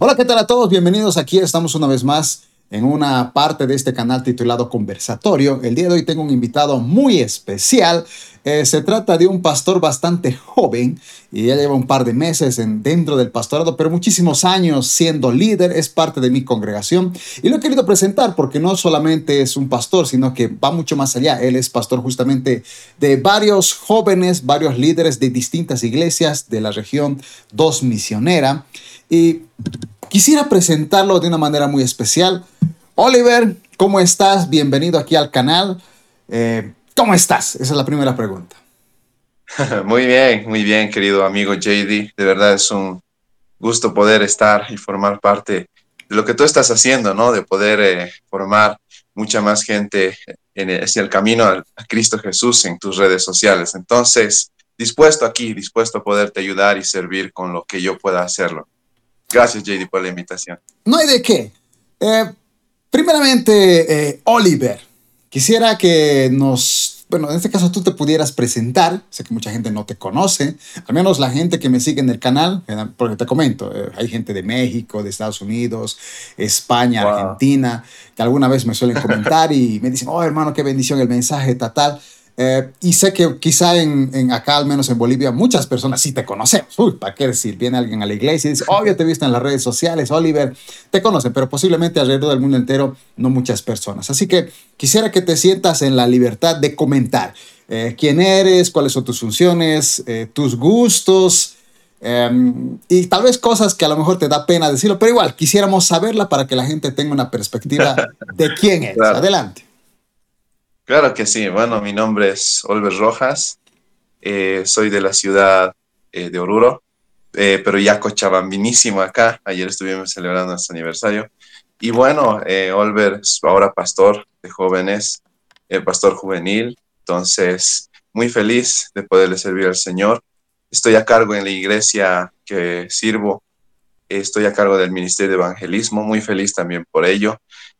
Hola, ¿qué tal a todos? Bienvenidos aquí. Estamos una vez más en una parte de este canal titulado Conversatorio. El día de hoy tengo un invitado muy especial. Eh, se trata de un pastor bastante joven y ya lleva un par de meses en, dentro del pastorado, pero muchísimos años siendo líder, es parte de mi congregación y lo he querido presentar porque no solamente es un pastor, sino que va mucho más allá. Él es pastor justamente de varios jóvenes, varios líderes de distintas iglesias de la región 2 misionera y quisiera presentarlo de una manera muy especial. Oliver, ¿cómo estás? Bienvenido aquí al canal. Eh, ¿Cómo estás? Esa es la primera pregunta. Muy bien, muy bien, querido amigo JD. De verdad es un gusto poder estar y formar parte de lo que tú estás haciendo, ¿no? De poder eh, formar mucha más gente en hacia el camino a, a Cristo Jesús en tus redes sociales. Entonces, dispuesto aquí, dispuesto a poderte ayudar y servir con lo que yo pueda hacerlo. Gracias, JD, por la invitación. No hay de qué. Eh, primeramente, eh, Oliver, quisiera que nos, bueno, en este caso tú te pudieras presentar. Sé que mucha gente no te conoce, al menos la gente que me sigue en el canal, porque te comento, eh, hay gente de México, de Estados Unidos, España, Wow. Argentina, que alguna vez me suelen comentar y me dicen, oh hermano, qué bendición el mensaje, tal, tal. Eh, y sé que quizá en, en acá, al menos en Bolivia, muchas personas sí te conocemos. Uy, ¿para qué decir? Viene alguien a la iglesia y dice, oh, yo te he visto en las redes sociales, Oliver, te conocen, pero posiblemente alrededor del mundo entero no muchas personas. Así que quisiera que te sientas en la libertad de comentar eh, quién eres, cuáles son tus funciones, eh, tus gustos. eh, y tal vez cosas que a lo mejor te da pena decirlo, pero igual quisiéramos saberla para que la gente tenga una perspectiva de quién eres. Claro. Adelante. Claro que sí. Bueno, mi nombre es Oliver Rojas. eh, soy de la ciudad eh, de Oruro, eh, pero ya cochabambinísimo acá. Ayer estuvimos celebrando nuestro aniversario. Y bueno, Oliver es ahora pastor de jóvenes, pastor juvenil. Entonces, muy feliz de poderle servir al Señor. Estoy a cargo en la iglesia que sirvo. Estoy a cargo del Ministerio de Evangelismo, muy feliz también por ello.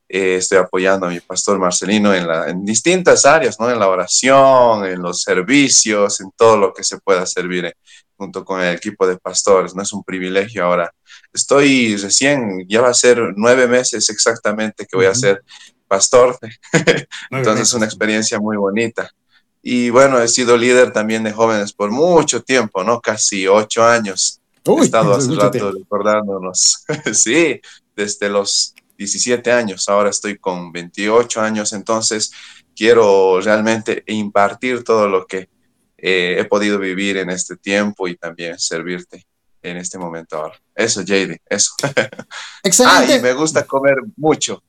Eh, estoy apoyando a mi pastor Marcelino en, la, en distintas áreas, ¿no? En la oración, en los servicios, en todo lo que se pueda servir eh, junto con el equipo de pastores, ¿no? Es un privilegio ahora. Estoy recién, ya va a ser nueve meses exactamente que voy a ser pastor, entonces es una experiencia muy bonita. Y bueno, he sido líder también de jóvenes por mucho tiempo, ¿no? Casi ocho años. Uy, he estado hace rato tiempo. recordándonos. sí, desde los 17 años, ahora estoy con 28 años, entonces quiero realmente impartir todo lo que eh, he podido vivir en este tiempo y también servirte en este momento ahora. Eso, JD, eso. ah, Excelente. y me gusta comer mucho.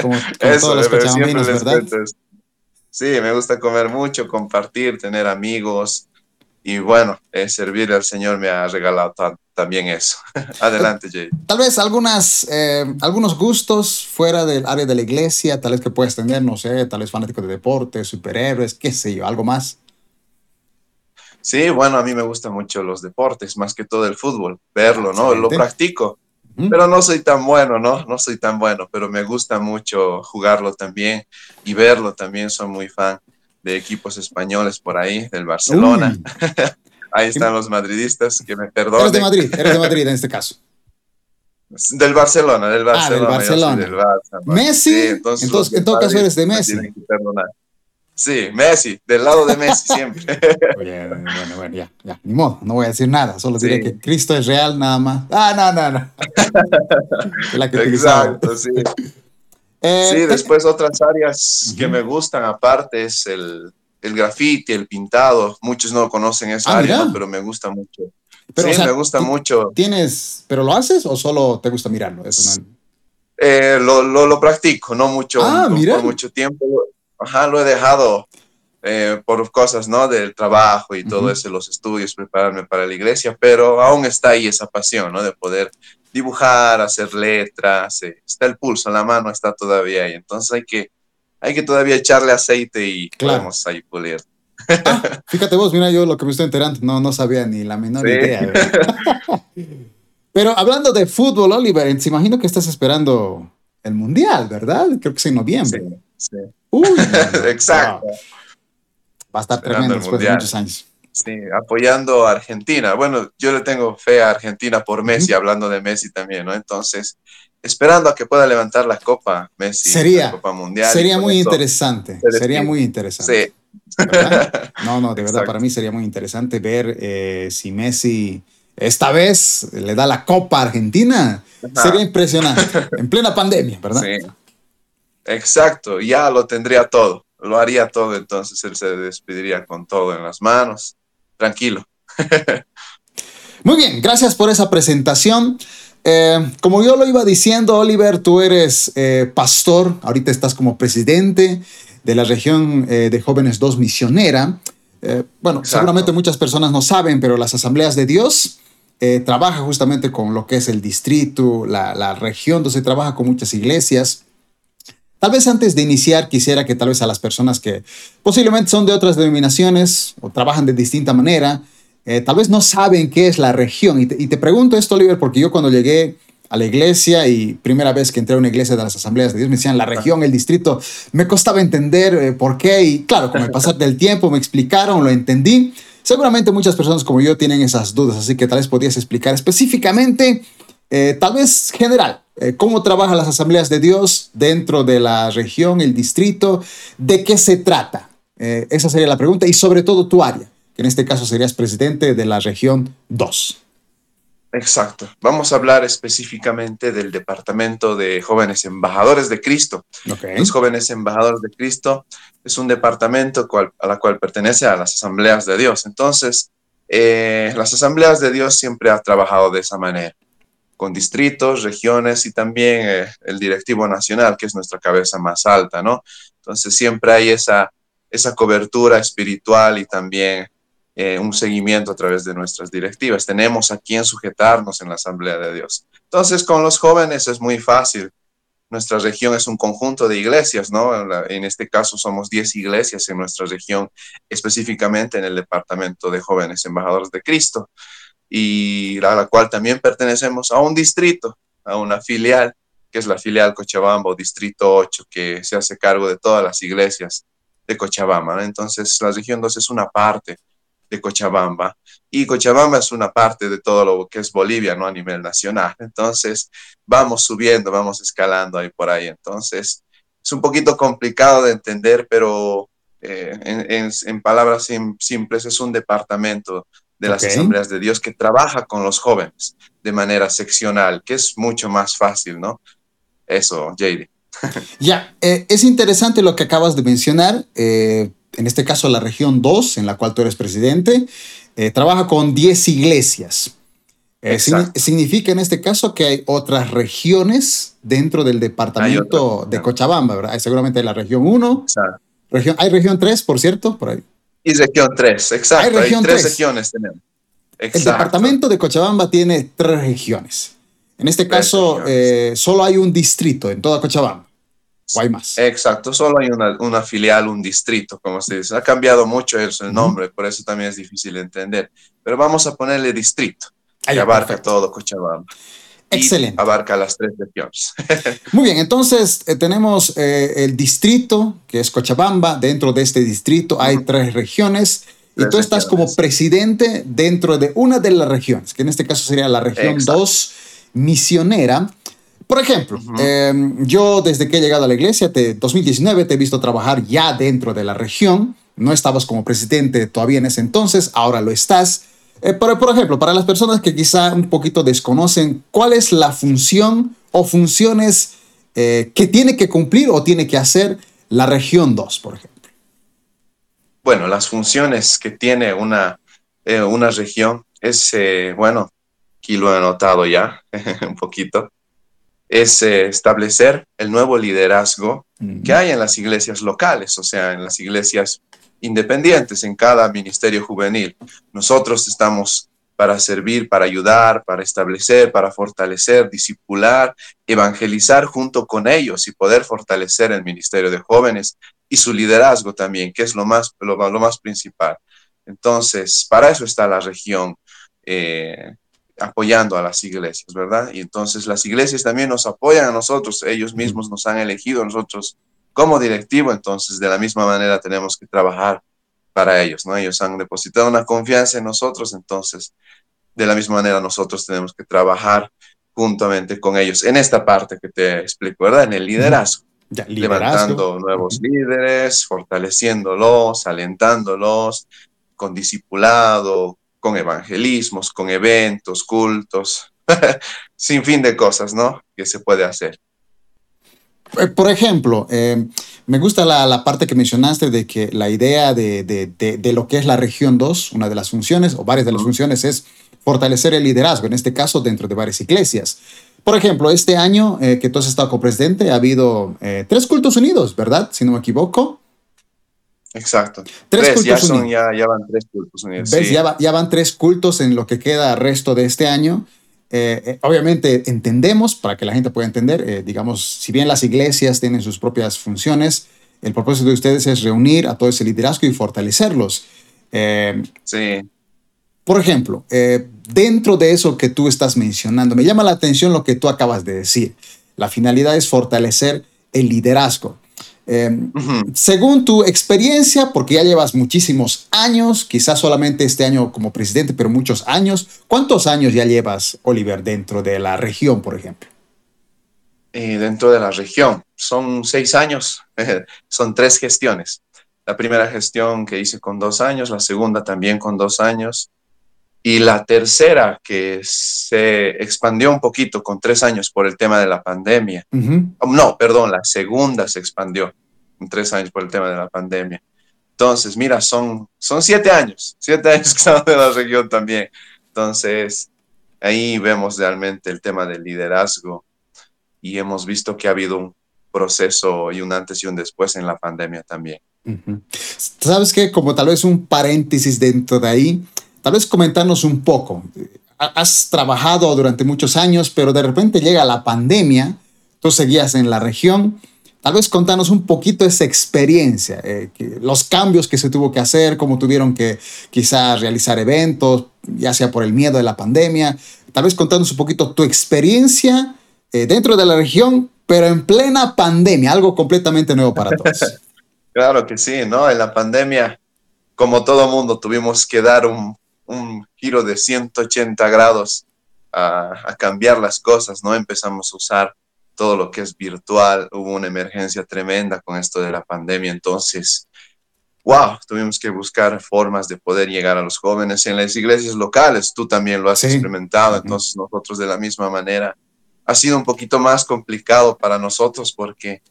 Como, como Eso, todos los pero siempre les ¿verdad? cuento eso. Sí, me gusta comer mucho, compartir, tener amigos y bueno, eh, servir al Señor me ha regalado ta- también eso. Adelante, Jay. Tal vez algunas, eh, algunos gustos fuera del área de la iglesia, tal vez que puedas tener, no sé, tal vez fanático de deportes, superhéroes, qué sé yo, algo más. Sí, bueno, a mí me gustan mucho los deportes, más que todo el fútbol, verlo, ¿no? Lo practico, pero no soy tan bueno, ¿no? No soy tan bueno, pero me gusta mucho jugarlo también y verlo también. Soy muy fan de equipos españoles por ahí, del Barcelona. Ahí están los madridistas, que me eres de perdonen. Madrid, eres de Madrid en este caso. Del Barcelona, del Ah, del Barcelona. Barcelona. del Barça, ¿no? Messi, Sí, entonces, de en todo caso eres de me Messi. que. Sí, Messi, del lado de Messi siempre. Oye, bueno, bueno, ya, ya, ni modo, no voy a decir nada, solo diré que Cristo es real nada más. Ah, no, no, no. La que. Exacto, sí. Eh, Sí, después otras áreas que me gustan aparte es el, el graffiti, el pintado. Muchos no conocen esa Ah, área, pero me gusta mucho. Pero, sí, o sea, me gusta mucho. ¿Tienes, pero lo haces o solo te gusta mirarlo? Eso no- Eh, lo, lo, lo practico, no mucho, Ah, no por mucho tiempo. Ajá, lo he dejado eh, por cosas, ¿no? Del trabajo y todo eso, los estudios, prepararme para la iglesia, pero aún está ahí esa pasión, ¿no? De poder dibujar, hacer letras, eh, está el pulso, la mano está todavía ahí, entonces hay que, hay que todavía echarle aceite y Claro. podemos ahí pulir. Ah, fíjate vos, mira yo lo que me estoy enterando, no, no sabía ni la menor Sí. idea. Pero hablando de fútbol, Oliver, se imagino que estás esperando el Mundial, ¿verdad? Creo que es en noviembre. Sí, sí. Uy, Exacto. wow. Va a estar Esperando tremendo después de muchos años. Sí, apoyando a Argentina. Bueno, yo le tengo fe a Argentina por Messi, hablando de Messi también, ¿no? Entonces, esperando a que pueda levantar la Copa Messi, sería, la Copa Mundial. Sería muy interesante, sería muy interesante. Sí. No, no, de verdad, para mí sería muy interesante ver eh, si Messi esta vez le da la Copa a Argentina. Sería impresionante, en plena pandemia, ¿verdad? Sí. Exacto, ya lo tendría todo, lo haría todo, entonces él se despediría con todo en las manos, tranquilo. Muy bien, gracias por esa presentación. Eh, como yo lo iba diciendo, Oliver, tú eres eh, pastor, ahorita estás como presidente de la región eh, de jóvenes 2 misionera. bueno, seguramente muchas personas no saben, pero las asambleas de Dios trabaja justamente con lo que es el distrito, la, la región, donde se trabaja con muchas iglesias. Tal vez antes de iniciar quisiera que tal vez a las personas que posiblemente son de otras denominaciones o trabajan de distinta manera, eh, tal vez no saben qué es la región. Y te, pregunto esto, Oliver, porque yo cuando llegué a la iglesia y primera vez que entré a una iglesia de las asambleas de Dios me decían la región, el distrito, me costaba entender eh, por qué y claro, con el pasar del tiempo me explicaron, lo entendí. Seguramente muchas personas como yo tienen esas dudas, así que tal vez podías explicar específicamente, eh, tal vez general, cómo trabajan las asambleas de Dios dentro de la región, el distrito, de qué se trata. esa sería la pregunta y sobre todo tu área en este caso serías presidente de la región 2. Exacto. Vamos a hablar específicamente del Departamento de Jóvenes Embajadores de Cristo. Los Jóvenes Embajadores de Cristo es un departamento a la cual pertenece a las Asambleas de Dios. Entonces, eh, las Asambleas de Dios siempre han trabajado de esa manera, con distritos, regiones y también eh, el directivo nacional, que es nuestra cabeza más alta, ¿no? Entonces, siempre hay esa, esa cobertura espiritual y también eh, un seguimiento a través de nuestras directivas. Tenemos a quien sujetarnos en la Asamblea de Dios. Entonces, con los jóvenes es muy fácil. Nuestra región es un conjunto de iglesias, ¿no? En este caso somos 10 iglesias en nuestra región, específicamente en el Departamento de Jóvenes Embajadores de Cristo, y a la cual también pertenecemos a un distrito, a una filial, que es la filial Cochabamba Distrito 8, que se hace cargo de todas las iglesias de Cochabamba. Entonces, la región 2 es una parte de Cochabamba. Y Cochabamba es una parte de todo lo que es Bolivia, ¿no? A nivel nacional. Entonces, vamos subiendo, vamos escalando ahí por ahí. Entonces, es un poquito complicado de entender, pero eh, en, palabras simples, es un departamento de las asambleas de Dios que trabaja con los jóvenes de manera seccional, que es mucho más fácil, ¿no? Eso, JD. Ya, eh, es interesante lo que acabas de mencionar. Eh, en este caso la región 2, en la cual tú eres presidente, eh, trabaja con 10 iglesias. Eh, significa en este caso que hay otras regiones dentro del departamento de Cochabamba, ¿verdad? Hay seguramente la región 1. Región, hay región 3, por cierto, por ahí. Y región 3, exacto. Hay, región tres regiones tenemos. El departamento de Cochabamba tiene tres regiones. En este caso, eh, solo hay un distrito en toda Cochabamba. ¿O hay más? Exacto, solo hay una, una, filial, un distrito, como se dice. Ha cambiado mucho eso, el nombre, por eso también es difícil de entender. Pero vamos a ponerle distrito, que abarca todo Cochabamba. Excelente. abarca las tres regiones. Muy bien, entonces eh, tenemos eh, el distrito, que es Cochabamba. Dentro de este distrito hay tres regiones. y tú estás como presidente dentro de una de las regiones, que en este caso sería la región 2 misionera. Por ejemplo, em, yo desde que he llegado a la iglesia, de 2019, te he visto trabajar ya dentro de la región. No estabas como presidente todavía en ese entonces, ahora lo estás. Eh, pero, por ejemplo, para las personas que quizá un poquito desconocen, ¿cuál es la función o funciones eh, que tiene que cumplir o tiene que hacer la región 2, por ejemplo? Bueno, las funciones que tiene una, eh, una región es, bueno, aquí lo he anotado ya un poquito, es eh, establecer el nuevo liderazgo que hay en las iglesias locales, o sea, en las iglesias independientes, en cada ministerio juvenil. Nosotros estamos para servir, para ayudar, para establecer, para fortalecer, disipular, evangelizar junto con ellos y poder fortalecer el ministerio de jóvenes y su liderazgo también, que es lo más, lo, más principal. Entonces, para eso está la región eh, apoyando a las iglesias, ¿verdad? Y entonces las iglesias también nos apoyan a nosotros, ellos mismos nos han elegido a nosotros como directivo, entonces de la misma manera tenemos que trabajar para ellos, ¿no? Ellos han depositado una confianza en nosotros, entonces, de la misma manera, nosotros tenemos que trabajar juntamente con ellos en esta parte que te explico, ¿verdad? En el liderazgo. levantando nuevos líderes, fortaleciéndolos, alentándolos, con discipulado, con evangelismos, con eventos, cultos, sin fin de cosas, ¿no? Que se puede hacer. Eh, por ejemplo, eh, me gusta la, parte que mencionaste de que la idea de, lo que es la región 2, una de las funciones o varias de las funciones es fortalecer el liderazgo, en este caso dentro de varias iglesias. Por ejemplo, este año eh, que tú has estado como presidente ha habido tres cultos unidos, ¿verdad? Si no me equivoco. Exacto. Tres, ya, son, ya, van tres cultos unidos. Ya, ya, van tres cultos en lo que queda resto de este año. Eh, eh, obviamente entendemos, para que la gente pueda entender, eh, digamos, si bien las iglesias tienen sus propias funciones, el propósito de ustedes es reunir a todo ese liderazgo y fortalecerlos. sí. Por ejemplo, dentro de eso que tú estás mencionando, me llama la atención lo que tú acabas de decir. La finalidad es fortalecer el liderazgo. Em, según tu experiencia, porque ya llevas muchísimos años, quizás solamente este año como presidente, pero muchos años, ¿cuántos años ya llevas, Oliver, dentro de la región, por ejemplo? Eh, dentro de la región, son seis años, son tres gestiones. La primera gestión que hice con dos años, la segunda también con dos años, y la tercera que se expandió un poquito con tres años por el tema de la pandemia. No, perdón, la segunda se expandió tres años por el tema de la pandemia. Entonces, mira, son, son siete años, siete años que estamos en la región también. Entonces, ahí vemos realmente el tema del liderazgo y hemos visto que ha habido un proceso y un antes y un después en la pandemia también. ¿Sabes qué? Como tal vez un paréntesis dentro de ahí, Tal vez comentarnos un poco. Has trabajado durante muchos años, pero de repente llega la pandemia, tú seguías en la región. Tal vez contanos un poquito esa experiencia, eh, los cambios que se tuvo que hacer, cómo tuvieron que quizás realizar eventos, ya sea por el miedo de la pandemia. Tal vez contanos un poquito tu experiencia eh, dentro de la región, pero en plena pandemia, algo completamente nuevo para todos. claro que sí, ¿no? En la pandemia, como todo mundo, tuvimos que dar un, un giro de 180 grados a, cambiar las cosas, ¿no? Empezamos a usar todo lo que es virtual, hubo una emergencia tremenda con esto de la pandemia, entonces, wow, tuvimos que buscar formas de poder llegar a los jóvenes en las iglesias locales, tú también lo has experimentado, entonces nosotros de la misma manera. Ha sido un poquito más complicado para nosotros porque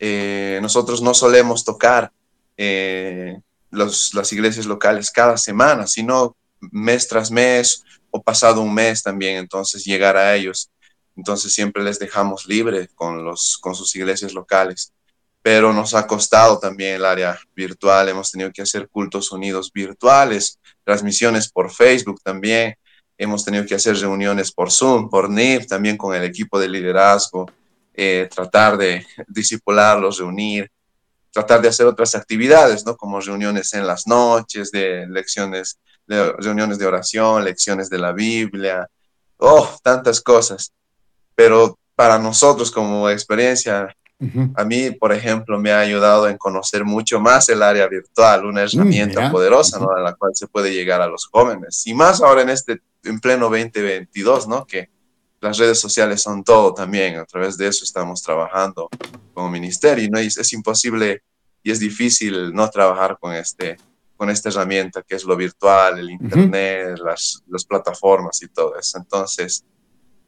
eh, nosotros no solemos tocar eh, los, las iglesias locales cada semana, sino mes tras mes o pasado un mes también, entonces llegar a ellos. Entonces siempre les dejamos libre con, los, con sus iglesias locales. Pero nos ha costado también el área virtual, hemos tenido que hacer cultos unidos virtuales, transmisiones por Facebook también, hemos tenido que hacer reuniones por Zoom, por NIF, también con el equipo de liderazgo, eh, tratar de disipularlos, reunir, tratar de hacer otras actividades, ¿no? Como reuniones en las noches, de lecciones reuniones de oración, lecciones de la Biblia, oh, tantas cosas. Pero para nosotros como experiencia, a mí, por ejemplo, me ha ayudado en conocer mucho más el área virtual, una mm, herramienta poderosa, ¿no? A la cual se puede llegar a los jóvenes. Y más ahora en este, en pleno 2022, ¿no? Que las redes sociales son todo también. A través de eso estamos trabajando como ministerio. ¿no? es, es imposible y es difícil no trabajar con este, con esta herramienta que es lo virtual, el Internet, las, las, plataformas y todo eso. Entonces,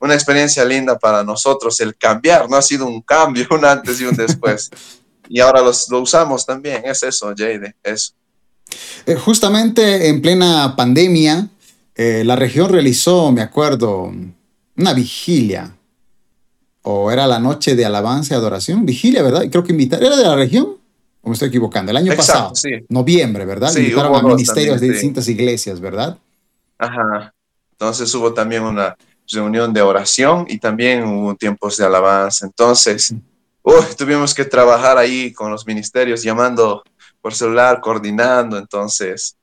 una experiencia linda para nosotros el cambiar, no ha sido un cambio, un antes y un después. y ahora los, lo usamos también, es eso, Jade, eso. Eh, justamente en plena pandemia, eh, la región realizó, me acuerdo, una vigilia. O era la noche de alabanza y adoración. Vigilia, ¿verdad? Creo que invitar. ¿Era de la región? o me estoy equivocando, el año pasado, noviembre, ¿verdad? Sí, Invitaron a ministerios de distintas iglesias, ¿verdad? Ajá. Entonces hubo también una reunión de oración y también hubo tiempos de alabanza. Entonces, tuvimos que trabajar ahí con los ministerios, llamando por celular, coordinando. Entonces,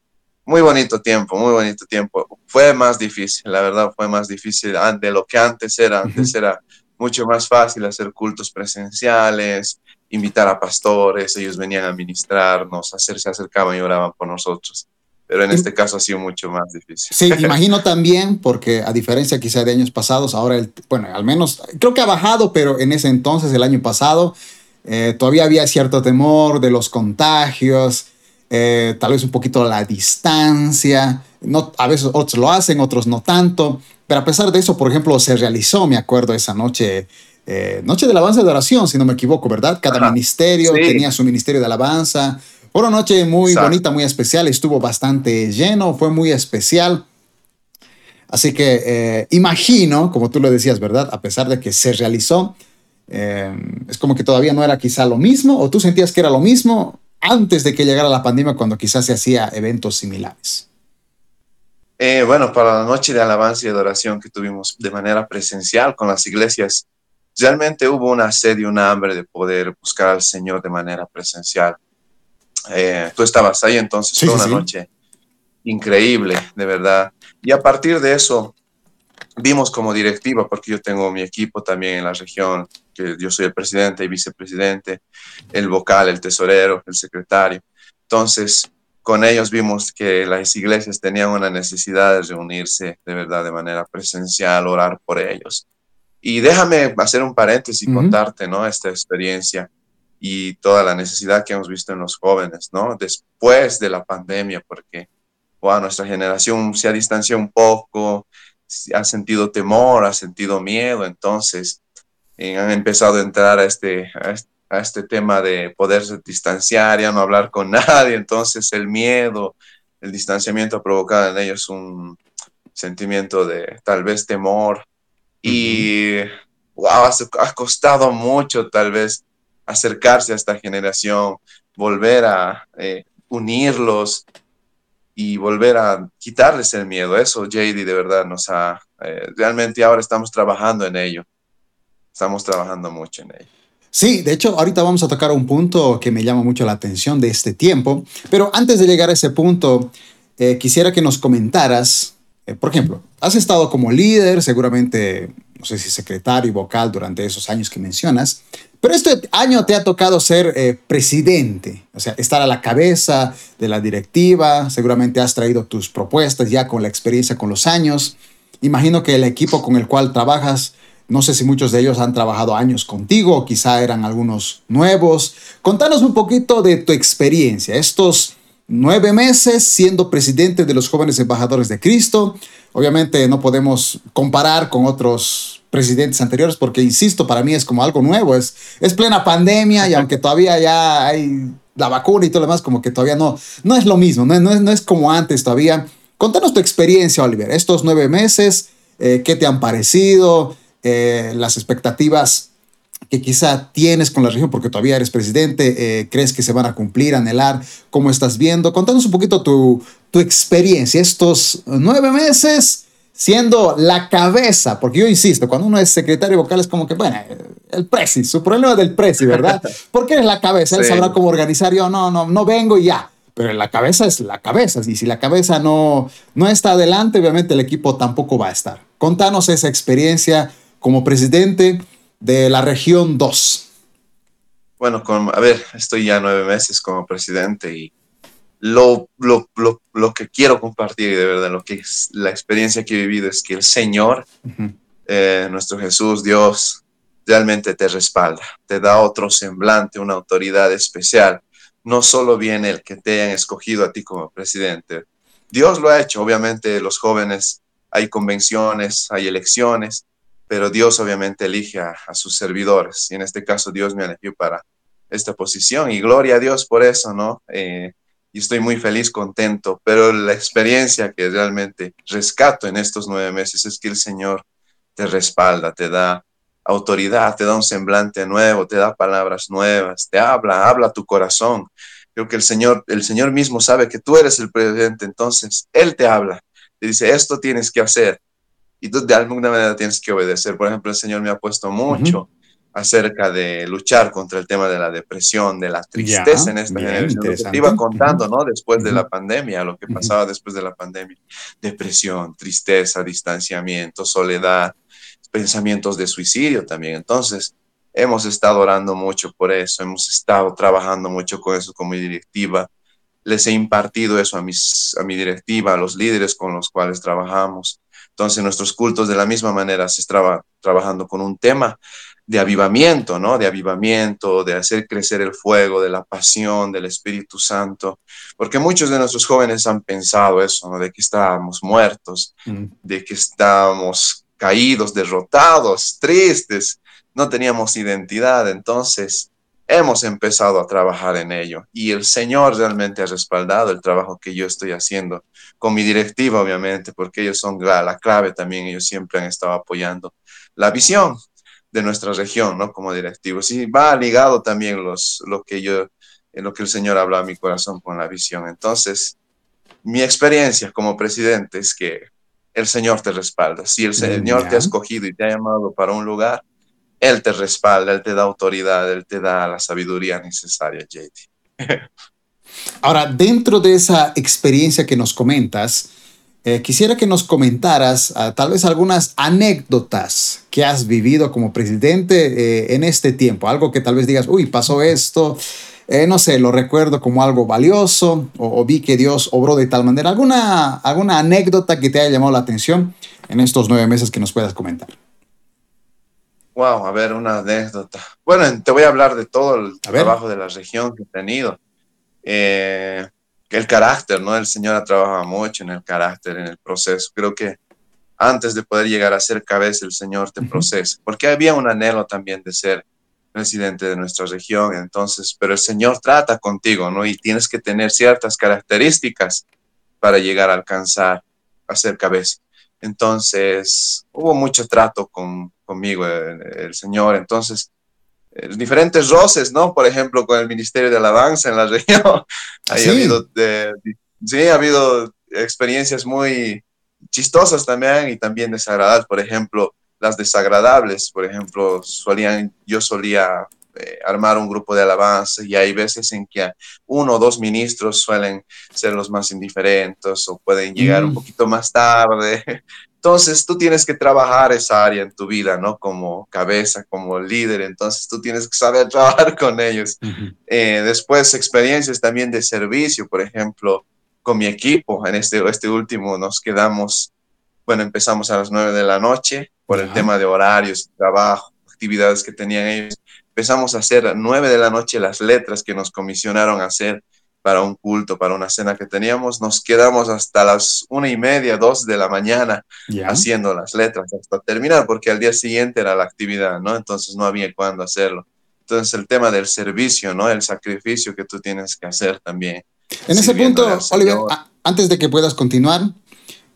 muy bonito tiempo, muy bonito tiempo. Fue más difícil, la verdad, fue más difícil de lo que antes era. Antes era mucho más fácil hacer cultos presenciales, invitar a pastores, ellos venían a ministrarnos, se acercaban y oraban por nosotros. Pero en este caso ha sido mucho más difícil. Sí, imagino también, porque a diferencia quizá de años pasados, ahora, el, bueno, al menos creo que ha bajado, pero en ese entonces, el año pasado, eh, todavía había cierto temor de los contagios, eh, tal vez un poquito la distancia. No, a veces otros lo hacen, otros no tanto. Pero a pesar de eso, por ejemplo, se realizó, me acuerdo, esa noche eh, noche de alabanza de oración, si no me equivoco, ¿verdad? Cada ministerio tenía su ministerio de alabanza. Fue una noche muy bonita, muy especial, estuvo bastante lleno, fue muy especial. Así que eh, imagino, como tú lo decías, ¿verdad? A pesar de que se realizó, eh, es como que todavía no era quizá lo mismo, o tú sentías que era lo mismo antes de que llegara la pandemia, cuando quizás se hacía eventos similares. bueno, para la noche de alabanza y adoración que tuvimos de manera presencial con las iglesias realmente hubo una sed y una hambre de poder buscar al Señor de manera presencial. Eh, tú estabas ahí entonces, fue una noche increíble, de verdad. Y a partir de eso, vimos como directiva, porque yo tengo mi equipo también en la región, que yo soy el presidente y vicepresidente, el vocal, el tesorero, el secretario. Entonces, con ellos vimos que las iglesias tenían una necesidad de reunirse de verdad de manera presencial, orar por ellos. Y déjame hacer un paréntesis y contarte, ¿no? Esta experiencia y toda la necesidad que hemos visto en los jóvenes, ¿no? Después de la pandemia, porque, wow, nuestra generación se ha distanciado un poco, ha sentido temor, ha sentido miedo, entonces eh, han empezado a entrar a este, a este, tema de poderse distanciar, ya no hablar con nadie, entonces el miedo, el distanciamiento ha provocado en ellos un sentimiento de tal vez temor, y wow, ha costado mucho tal vez acercarse a esta generación, volver a eh, unirlos y volver a quitarles el miedo. Eso JD de verdad nos ha, eh, realmente ahora estamos trabajando en ello. Estamos trabajando mucho en ello. Sí, de hecho, ahorita vamos a tocar un punto que me llama mucho la atención de este tiempo, pero antes de llegar a ese punto, eh, quisiera que nos comentaras por ejemplo, has estado como líder, seguramente, no sé si secretario y vocal durante esos años que mencionas, pero este año te ha tocado ser eh, presidente, o sea, estar a la cabeza de la directiva, seguramente has traído tus propuestas ya con la experiencia con los años. Imagino que el equipo con el cual trabajas, no sé si muchos de ellos han trabajado años contigo, quizá eran algunos nuevos. Contanos un poquito de tu experiencia, estos nueve meses siendo presidente de los jóvenes embajadores de Cristo. Obviamente no podemos comparar con otros presidentes anteriores porque, insisto, para mí es como algo nuevo, es, es plena pandemia y aunque todavía ya hay la vacuna y todo lo demás, como que todavía no, no es lo mismo, no, no, es, no es como antes todavía. Contanos tu experiencia, Oliver, estos nueve meses, eh, qué te han parecido, eh, las expectativas que quizá tienes con la región porque todavía eres presidente, eh, crees que se van a cumplir, anhelar, cómo estás viendo. Contanos un poquito tu, tu experiencia, estos nueve meses siendo la cabeza, porque yo insisto, cuando uno es secretario vocal es como que, bueno, el presi, su problema es del presi, ¿verdad? Porque es la cabeza, él sabrá cómo organizar, yo no, no, no vengo y ya. Pero la cabeza es la cabeza, y si la cabeza no, no está adelante, obviamente el equipo tampoco va a estar. Contanos esa experiencia como presidente, de la región 2? Bueno, a ver, estoy ya nueve meses como presidente y lo, lo, lo, lo, que quiero compartir, de verdad, lo que es la experiencia que he vivido es que el Señor, eh, nuestro Jesús, Dios, realmente te respalda, te da otro semblante, una autoridad especial. No solo viene el que te hayan escogido a ti como presidente. Dios lo ha hecho, obviamente los jóvenes, hay convenciones, hay elecciones, pero Dios obviamente elige a, sus servidores y en este caso Dios me eligió para esta posición y gloria a Dios por eso, ¿no? Eh, y estoy muy feliz, contento, pero la experiencia que realmente rescato en estos nueve meses es que el Señor te respalda, te da autoridad, te da un semblante nuevo, te da palabras nuevas, te habla, habla tu corazón. Creo que el Señor, el Señor mismo sabe que tú eres el presidente, entonces Él te habla, te dice, esto tienes que hacer, y tú de alguna manera tienes que obedecer. Por ejemplo, el Señor me ha puesto mucho acerca de luchar contra el tema de la depresión, de la tristeza en esta generación. Te iba contando, ¿no? Después de la pandemia, lo que pasaba después de la pandemia. Depresión, tristeza, distanciamiento, soledad, pensamientos de suicidio también. Entonces, hemos estado orando mucho por eso, hemos estado trabajando mucho con eso como directiva. Les he impartido eso a, mis, a mi directiva, a los líderes con los cuales trabajamos. Entonces, nuestros cultos de la misma manera se estaba trabajando con un tema de avivamiento, ¿no? De avivamiento, de hacer crecer el fuego, de la pasión, del Espíritu Santo, porque muchos de nuestros jóvenes han pensado eso, ¿no? De que estábamos muertos, mm. de que estábamos caídos, derrotados, tristes, no teníamos identidad, entonces hemos empezado a trabajar en ello y el Señor realmente ha respaldado el trabajo que yo estoy haciendo con mi directiva, obviamente, porque ellos son la, la clave también, ellos siempre han estado apoyando la visión de nuestra región, ¿no? Como directivos. Y va ligado también los, lo que yo, en lo que el Señor habla a mi corazón con la visión. Entonces, mi experiencia como presidente es que el Señor te respalda. Si el Señor te ha escogido y te ha llamado para un lugar, Él te respalda, Él te da autoridad, Él te da la sabiduría necesaria, JT. Ahora, dentro de esa experiencia que nos comentas, eh, quisiera que nos comentaras ah, tal vez algunas anécdotas que has vivido como presidente eh, en este tiempo, algo que tal vez digas, uy, pasó esto, eh, no sé, lo recuerdo como algo valioso o, vi que Dios obró de tal manera. ¿Alguna, ¿Alguna anécdota que te haya llamado la atención en estos nueve meses que nos puedas comentar? Wow, a ver, una anécdota. Bueno, te voy a hablar de todo el trabajo de la región que he tenido. Eh, el carácter, ¿no? El Señor ha trabajado mucho en el carácter, en el proceso. Creo que antes de poder llegar a ser cabeza, el Señor te procesa, porque había un anhelo también de ser presidente de nuestra región, entonces, pero el Señor trata contigo, ¿no? Y tienes que tener ciertas características para llegar a alcanzar a ser cabeza. Entonces, hubo mucho trato con, conmigo el, el Señor, entonces, eh, diferentes roces, ¿no? Por ejemplo, con el Ministerio de Alabanza en la región. ¿Ah, ¿Sí? Ha habido, sí, ha habido experiencias muy chistosas también y también desagradables. Por ejemplo, las desagradables, por ejemplo, solían, yo solía eh, armar un grupo de alabanza y hay veces en que uno o dos ministros suelen ser los más indiferentes o pueden llegar un mm. poquito más tarde. Entonces tú tienes que trabajar esa área en tu vida, ¿no? Como cabeza, como líder, entonces tú tienes que saber trabajar con ellos. Eh, después experiencias también de servicio, por ejemplo, con mi equipo, en este, este último nos quedamos, bueno, empezamos a las nueve de la noche por el tema de horarios, trabajo, actividades que tenían ellos. Empezamos a hacer nueve de la noche las letras que nos comisionaron hacer para un culto, para una cena que teníamos, nos quedamos hasta las una y media, dos de la mañana haciendo las letras hasta terminar, porque al día siguiente era la actividad, ¿no? Entonces no había cuándo hacerlo. Entonces el tema del servicio, ¿no? El sacrificio que tú tienes que hacer también. En ese punto, Oliver, antes de que puedas continuar,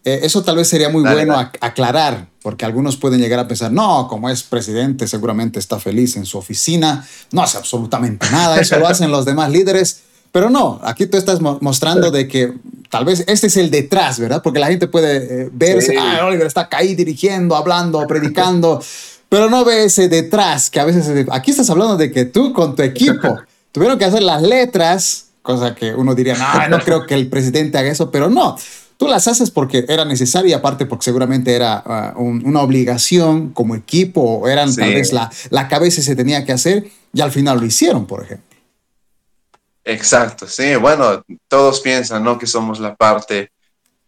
eh, eso tal vez sería muy bueno aclarar, porque algunos pueden llegar a pensar, no, como es presidente, seguramente está feliz en su oficina, no hace absolutamente nada, eso lo hacen los demás líderes. Pero no, aquí tú estás mostrando de que tal vez este es el detrás, ¿verdad? Porque la gente puede eh, verse, ah, Oliver está ahí dirigiendo, hablando, predicando, pero no ve ese detrás, que a veces, aquí estás hablando de que tú con tu equipo tuvieron que hacer las letras, cosa que uno diría, no, no creo que el presidente haga eso, pero no. Tú las haces porque era necesario y aparte porque seguramente era ah, una obligación como equipo o eran tal vez la, la cabeza se tenía que hacer y al final lo hicieron, por ejemplo. Exacto, sí, bueno, todos piensan, ¿no? Que somos la parte,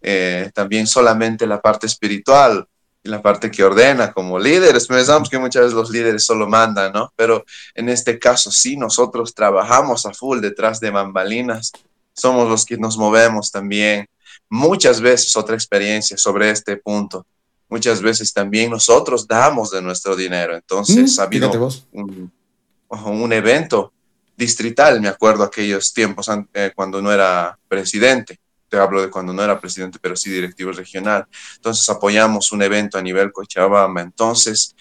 eh, también solamente la parte espiritual y la parte que ordena como líderes. Pensamos que muchas veces los líderes solo mandan, ¿no? Pero en este caso sí, nosotros trabajamos a full detrás de bambalinas, somos los que nos movemos también. Muchas veces otra experiencia sobre este punto. Muchas veces también nosotros damos de nuestro dinero. Entonces, mm, ha habido un, un evento distrital, me acuerdo aquellos tiempos eh, cuando no era presidente. Te hablo de cuando no era presidente, pero sí directivo regional. Entonces apoyamos un evento a nivel Cochabamba. Entonces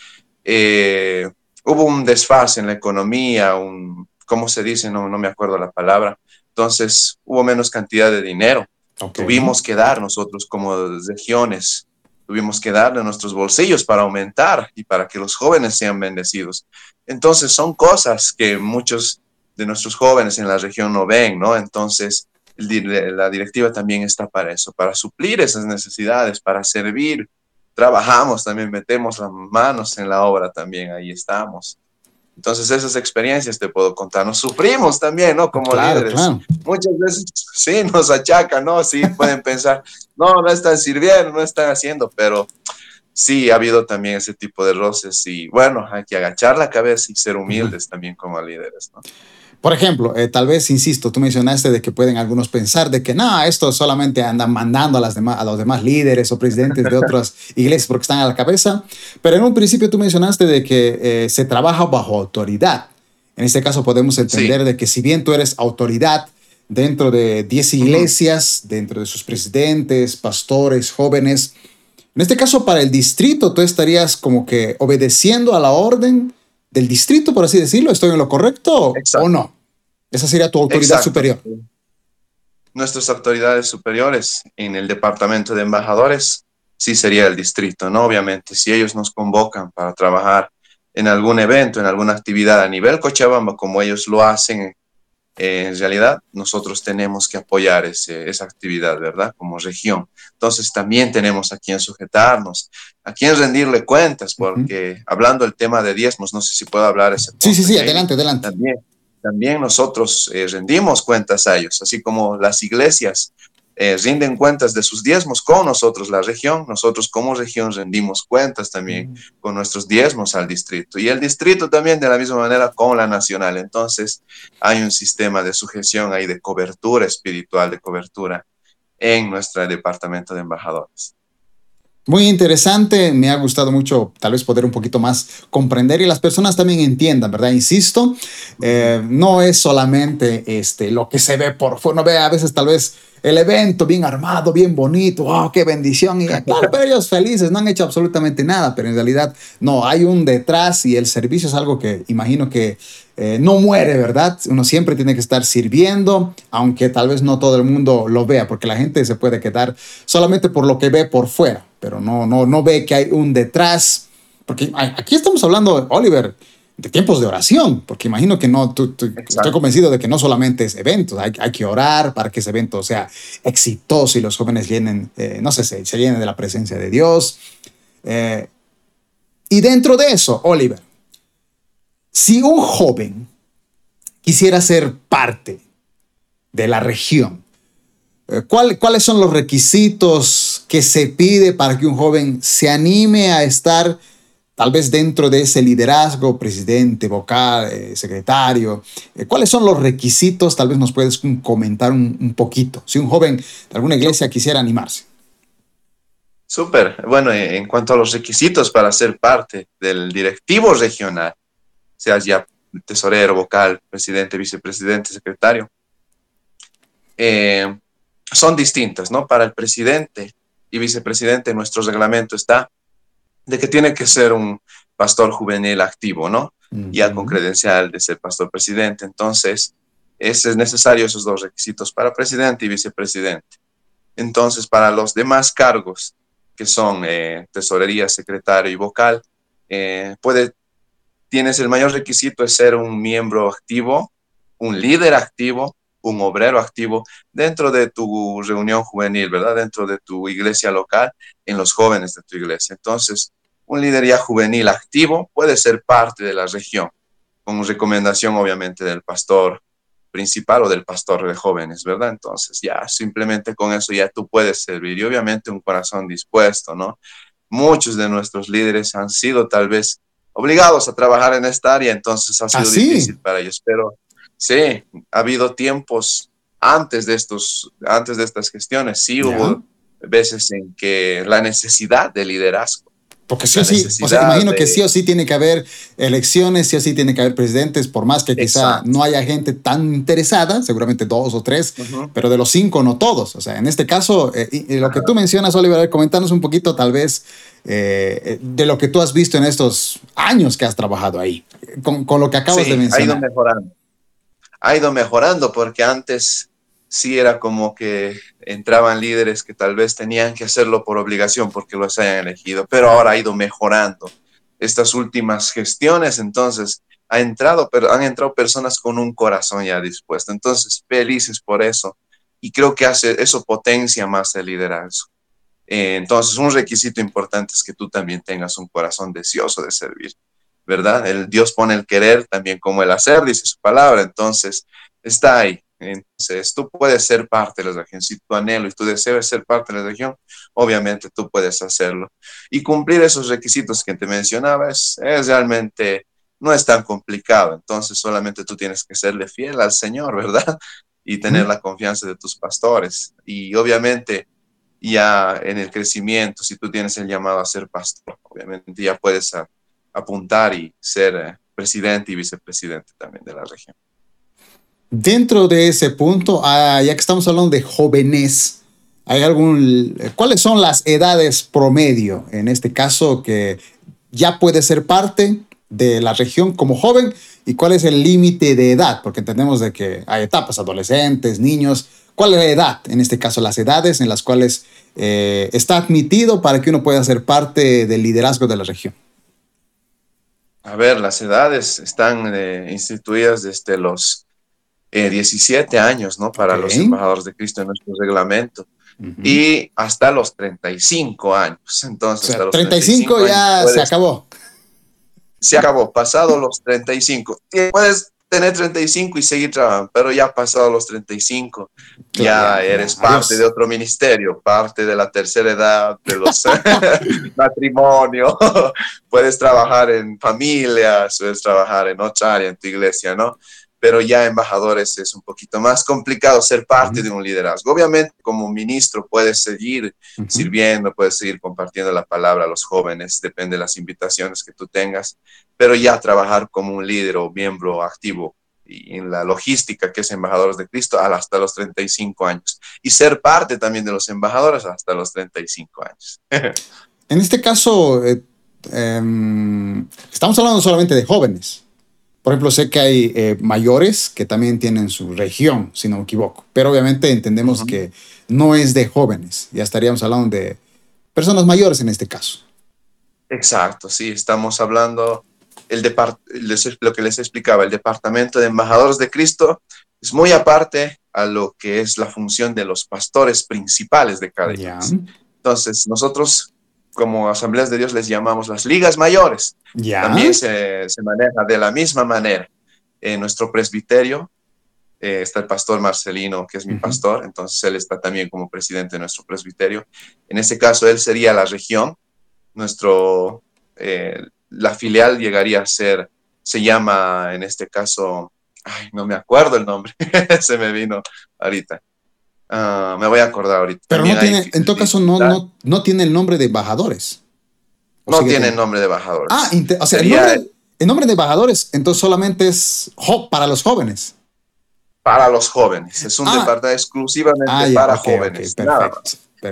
eh, hubo un desfase en la economía, un, ¿cómo se dice? No, no me acuerdo la palabra. Entonces hubo menos cantidad de dinero. Tuvimos que dar nosotros como regiones, tuvimos que dar de nuestros bolsillos para aumentar y para que los jóvenes sean bendecidos. Entonces son cosas que muchos de nuestros jóvenes en la región no ven, ¿no? Entonces, la directiva también está para eso, para suplir esas necesidades, para servir. Trabajamos también, metemos las manos en la obra también, ahí estamos. Entonces esas experiencias te puedo contar. Nos sufrimos también, ¿no? Como líderes. Muchas veces sí nos achacan, ¿no? Sí pueden pensar, no, no están sirviendo, no están haciendo, pero sí ha habido también ese tipo de roces y bueno, hay que agachar la cabeza y ser humildes también como líderes, ¿no? Por ejemplo, eh, tal vez, insisto, tú mencionaste de que pueden algunos pensar de que no, esto solamente andan mandando a, las demás, a los demás líderes o presidentes de otras iglesias porque están a la cabeza, pero en un principio tú mencionaste de que eh, se trabaja bajo autoridad. En este caso podemos entender de que si bien tú eres autoridad dentro de 10 iglesias, dentro de sus presidentes, pastores, jóvenes, en este caso para el distrito tú estarías como que obedeciendo a la orden del distrito, por así decirlo. ¿Estoy en lo correcto o no? Esa sería tu autoridad superior. Nuestras autoridades superiores en el departamento de embajadores sí sería el distrito, ¿no? Obviamente, si ellos nos convocan para trabajar en algún evento, en alguna actividad a nivel Cochabamba, como ellos lo hacen en realidad nosotros tenemos que apoyar esa actividad, ¿verdad? Como región. Entonces también tenemos a quien sujetarnos, a quien rendirle cuentas, porque hablando del tema de diezmos, no sé si puedo hablar ese Sí, sí, sí, adelante, adelante. También, también nosotros eh, rendimos cuentas a ellos, así como las iglesias eh, rinden cuentas de sus diezmos con nosotros, la región. Nosotros como región rendimos cuentas también con nuestros diezmos al distrito. Y el distrito también de la misma manera con la nacional. Entonces hay un sistema de sujeción ahí, de cobertura espiritual, de cobertura en nuestro departamento de embajadores. Muy interesante, me ha gustado mucho tal vez poder un poquito más comprender y las personas también entiendan, ¿verdad? Insisto, eh, no es solamente este, lo que se ve por fuera, no ve a veces tal vez el evento bien armado, bien bonito, wow, qué bendición. Y claro, pero ellos felices, no han hecho absolutamente nada, pero en realidad no, hay un detrás y el servicio es algo que imagino que eh, no muere, ¿verdad? Uno siempre tiene que estar sirviendo, aunque tal vez no todo el mundo lo vea, porque la gente se puede quedar solamente por lo que ve por fuera, pero no, no, no ve que hay un detrás. Porque aquí estamos hablando, Oliver, de tiempos de oración, porque imagino que no, estoy convencido de que no solamente es eventos, hay, hay, que orar para que ese evento sea exitoso y los jóvenes llenen, eh, no sé, se, se, llenen de la presencia de Dios. Eh, y dentro de eso, Oliver, si un joven quisiera ser parte de la región, eh, ¿cuáles son los requisitos que se pide para que un joven se anime a estar tal vez dentro de ese liderazgo, presidente, vocal, eh, secretario, eh, ¿cuáles son los requisitos? Tal vez nos puedes comentar un, poquito, si un joven de alguna iglesia quisiera animarse. Súper. Bueno, eh, en cuanto a los requisitos para ser parte del directivo regional, seas ya tesorero, vocal, presidente, vicepresidente, secretario, son distintos, ¿no? Para el presidente y vicepresidente, nuestro reglamento está de que tiene que ser un pastor juvenil activo, ¿no? Ya con credencial de ser pastor presidente. Entonces, es necesario esos dos requisitos para presidente y vicepresidente. Entonces, para los demás cargos, que son eh, tesorería, secretario y vocal, eh, puede, tienes el mayor requisito de ser un miembro activo, un líder activo, un obrero activo dentro de tu reunión juvenil, ¿verdad? Dentro de tu iglesia local, en los jóvenes de tu iglesia. Entonces, un ya juvenil activo puede ser parte de la región, con recomendación obviamente del pastor principal o del pastor de jóvenes, ¿verdad? Entonces ya simplemente con eso ya tú puedes servir y obviamente un corazón dispuesto, ¿no? Muchos de nuestros líderes han sido tal vez obligados a trabajar en esta área, entonces ha sido ¿Ah, difícil para ellos, pero sí, ha habido tiempos antes de estos, antes de estas gestiones, sí hubo veces en que la necesidad de liderazgo porque sí o sí, o sea, imagino que sí o sí tiene que haber elecciones, sí o sí tiene que haber presidentes, por más que quizá no haya gente tan interesada, seguramente dos o tres, pero de los cinco no todos. O sea, en este caso, eh, lo que tú mencionas, Oliver, comentanos un poquito tal vez eh, de lo que tú has visto en estos años que has trabajado ahí, con, con lo que acabas de mencionar. Ha ido mejorando. Ha ido mejorando porque antes sí era como que entraban líderes que tal vez tenían que hacerlo por obligación porque los hayan elegido, pero ahora ha ido mejorando estas últimas gestiones, entonces ha entrado, pero han entrado personas con un corazón ya dispuesto, entonces felices por eso y creo que hace eso potencia más el liderazgo. Eh, entonces un requisito importante es que tú también tengas un corazón deseoso de servir. ¿verdad? El Dios pone el querer también como el hacer, dice su palabra, entonces está ahí. Entonces, tú puedes ser parte de la región. Si tu anhelo y tu deseo es ser parte de la región, obviamente tú puedes hacerlo. Y cumplir esos requisitos que te mencionaba es, realmente, no es tan complicado. Entonces, solamente tú tienes que serle fiel al Señor, ¿verdad? Y tener la confianza de tus pastores. Y obviamente, ya en el crecimiento, si tú tienes el llamado a ser pastor, obviamente ya puedes apuntar y ser eh, presidente y vicepresidente también de la región. Dentro de ese punto, ah, ya que estamos hablando de jóvenes, ¿hay algún, ¿cuáles son las edades promedio en este caso que ya puede ser parte de la región como joven y cuál es el límite de edad? Porque entendemos de que hay etapas, adolescentes, niños. ¿Cuál es la edad? En este caso, las edades en las cuales eh, está admitido para que uno pueda ser parte del liderazgo de la región. A ver, las edades están eh, instituidas desde los 17 eh, años, ¿no? Para los embajadores de Cristo en nuestro reglamento. Y hasta los 35 años. Entonces, hasta los 35, ya se acabó. Se acabó, pasado los 35. Puedes tener 35 y seguir trabajando, pero ya pasado los 35, ya eres parte de otro ministerio, parte de la tercera edad, de los matrimonios, puedes trabajar en familias, puedes trabajar en otra área en tu iglesia, ¿no? Pero ya embajadores es un poquito más complicado ser parte de un liderazgo. Obviamente, como ministro puedes seguir sirviendo, puedes seguir compartiendo la palabra a los jóvenes, depende de las invitaciones que tú tengas, pero ya trabajar como un líder o miembro activo y en la logística que es embajadores de Cristo hasta los 35 años y ser parte también de los embajadores hasta los 35 años. en este caso, eh, em, estamos hablando solamente de jóvenes. Por ejemplo, sé que hay eh, mayores que también tienen su región, si no me equivoco, pero obviamente entendemos que no es de jóvenes, ya estaríamos hablando de personas mayores en este caso. Exacto, sí, estamos hablando, el lo que les explicaba, el Departamento de Embajadores de Cristo es muy aparte a lo que es la función de los pastores principales de cada iglesia. Entonces, nosotros como asambleas de Dios les llamamos las ligas mayores. También se, se, maneja de la misma manera. En nuestro presbiterio eh, está el pastor Marcelino, que es mi pastor, entonces él está también como presidente de nuestro presbiterio. En este caso, él sería la región. Nuestro, eh, la filial llegaría a ser, se llama en este caso, ay, no me acuerdo el nombre, se me vino ahorita. Ah, me voy a acordar ahorita. Pero no tiene, en todo caso, no, no, no tiene el nombre de embajadores. No tiene el nombre de embajadores. Ah, o sea, el nombre, de embajadores entonces solamente es para los jóvenes. Para los jóvenes. Es un ah. departamento exclusivamente ah, para jóvenes.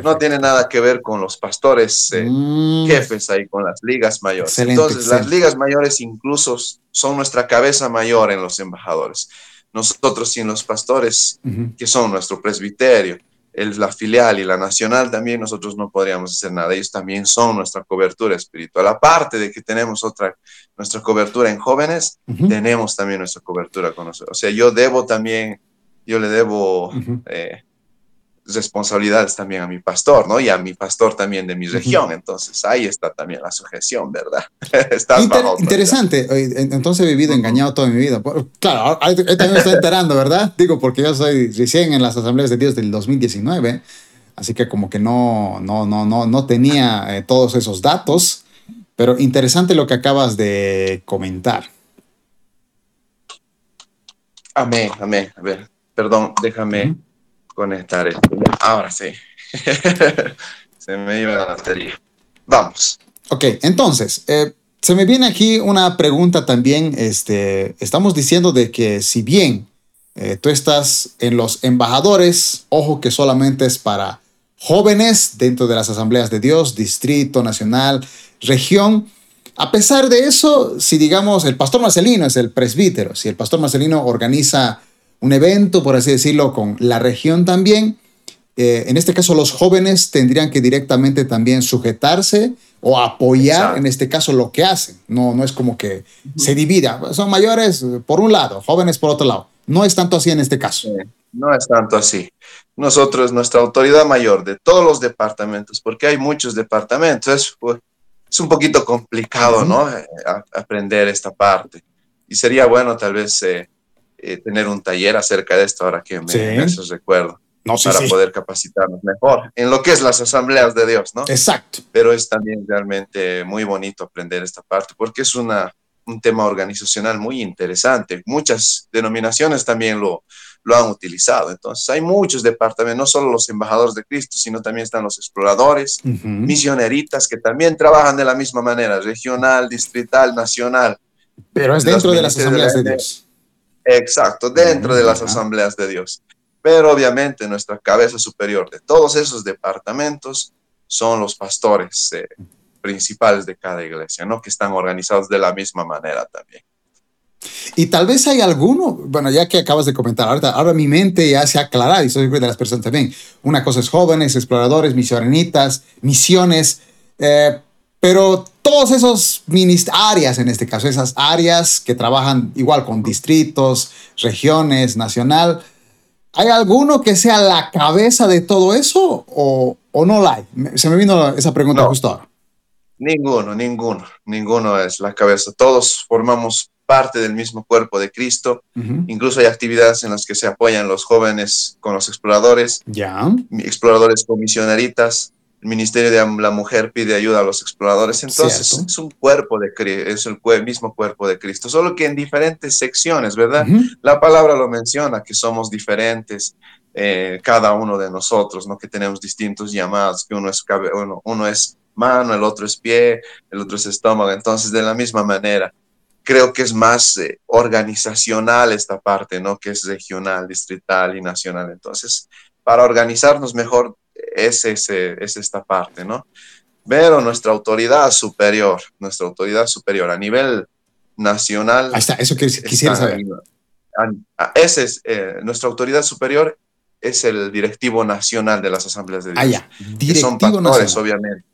No tiene nada que ver con los pastores eh, mm. jefes ahí, con las ligas mayores. Entonces, las ligas mayores incluso son nuestra cabeza mayor en los embajadores nosotros sin los pastores, que son nuestro presbiterio, el, la filial y la nacional también, nosotros no podríamos hacer nada. Ellos también son nuestra cobertura espiritual. Aparte de que tenemos otra, nuestra cobertura en jóvenes, tenemos también nuestra cobertura con nosotros. O sea, yo debo también, yo le debo responsabilidades también a mi pastor, ¿no? Y a mi pastor también de mi región. Entonces, ahí está también la sujeción, ¿verdad? interesante. Entonces he vivido engañado toda mi vida. Claro, ahí también me estoy enterando, ¿verdad? Digo, porque yo soy recién en las asambleas de Dios del 2019, así que como que no, no, no, no, no tenía eh, todos esos datos, pero interesante lo que acabas de comentar. Amén, amén. A ver, perdón, déjame conectar esto. Ahora sí. se me iba la batería. Vamos. Ok, entonces, eh, se me viene aquí una pregunta también. Este, estamos diciendo de que si bien eh, tú estás en los embajadores, ojo que solamente es para jóvenes dentro de las asambleas de Dios, distrito, nacional, región. A pesar de eso, si digamos el pastor Marcelino es el presbítero, si el pastor Marcelino organiza un evento, por así decirlo, con la región también. Eh, en este caso, los jóvenes tendrían que directamente también sujetarse o apoyar, en este caso, lo que hacen. No, no es como que se divida. Son mayores por un lado, jóvenes por otro lado. No es tanto así en este caso. no es tanto así. Nosotros, nuestra autoridad mayor de todos los departamentos, porque hay muchos departamentos, es un poquito complicado, ¿no? Eh, aprender esta parte. Y sería bueno tal vez eh, eh, tener un taller acerca de esto ahora que me, sí. recuerdo. No, para poder capacitarnos mejor en lo que es las asambleas de Dios, ¿no? Exacto. Pero es también realmente muy bonito aprender esta parte porque es una, un tema organizacional muy interesante. Muchas denominaciones también lo, lo han utilizado. Entonces, hay muchos departamentos, no solo los embajadores de Cristo, sino también están los exploradores, misioneritas, que también trabajan de la misma manera, regional, distrital, nacional. Pero es dentro de las asambleas de, Dios. Exacto, dentro de las asambleas de Dios. Pero obviamente nuestra cabeza superior de todos esos departamentos son los pastores eh, principales de cada iglesia, ¿no? Que están organizados de la misma manera también. Y tal vez hay alguno, bueno, ya que acabas de comentar, ahora, ahora mi mente ya se ha aclarado y soy de las personas también. Una cosa es jóvenes, exploradores, misioneritas, misiones, eh, pero todos esos áreas en este caso, esas áreas que trabajan igual con distritos, regiones, nacional, ¿hay alguno que sea la cabeza de todo eso o, o no la hay? Se me vino esa pregunta justo ahora. Ninguno, ninguno, ninguno es la cabeza. Todos formamos parte del mismo cuerpo de Cristo. Incluso hay actividades en las que se apoyan los jóvenes con los exploradores, ya. exploradores con misioneritas. El Ministerio de la Mujer pide ayuda a los exploradores. Entonces, es un cuerpo de es el mismo cuerpo de Cristo, solo que en diferentes secciones, ¿verdad? La palabra lo menciona, que somos diferentes, eh, cada uno de nosotros, ¿no? Que tenemos distintos llamados, que uno es, uno, uno es mano, el otro es pie, el otro es estómago. Entonces, de la misma manera, creo que es más eh, organizacional esta parte, ¿no? Que es regional, distrital y nacional. Entonces, para organizarnos mejor es, ese, es esta parte, ¿no? Pero nuestra autoridad superior, nuestra autoridad superior a nivel nacional. Ahí está, eso que quisiera saber. ese es, eh, nuestra autoridad superior es el directivo nacional de las asambleas de Dios. Ah, ya. Directivo son pastores, obviamente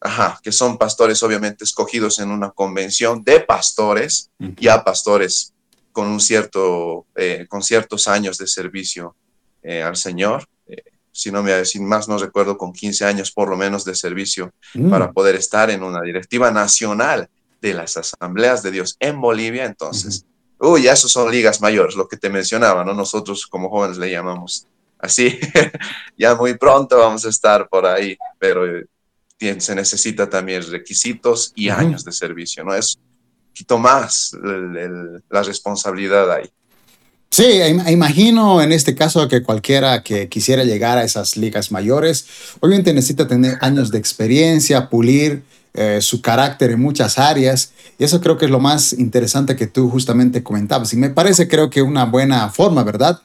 ajá, que son pastores obviamente escogidos en una convención de pastores, ya pastores con un cierto, eh, con ciertos años de servicio eh, al Señor. Eh, si no me decir más, no recuerdo, con 15 años por lo menos de servicio mm. para poder estar en una directiva nacional de las asambleas de Dios en Bolivia. Entonces, uy, ya esos son ligas mayores, lo que te mencionaba, ¿no? Nosotros como jóvenes le llamamos así. ya muy pronto vamos a estar por ahí, pero se necesita también requisitos y años de servicio, ¿no? Es un poquito más la responsabilidad ahí. Sí, imagino en este caso que cualquiera que quisiera llegar a esas ligas mayores, obviamente necesita tener años de experiencia, pulir eh, su carácter en muchas áreas. Y eso creo que es lo más interesante que tú justamente comentabas. Y me parece creo que una buena forma, ¿verdad?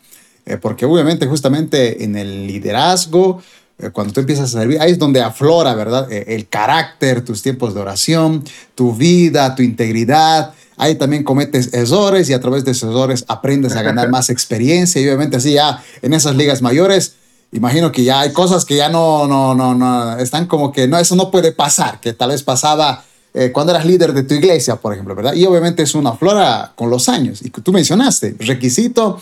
Eh, porque obviamente justamente en el liderazgo, eh, cuando tú empiezas a servir, ahí es donde aflora, ¿verdad? El carácter, tus tiempos de oración, tu vida, tu integridad. Ahí también cometes errores y a través de esos errores aprendes a ganar más experiencia. Y obviamente así ya en esas ligas mayores, imagino que ya hay cosas que ya no, no, no, no, están como que no, eso no puede pasar, que tal vez pasaba eh, cuando eras líder de tu iglesia, por ejemplo, ¿verdad? Y obviamente es una flora con los años. Y tú mencionaste, requisito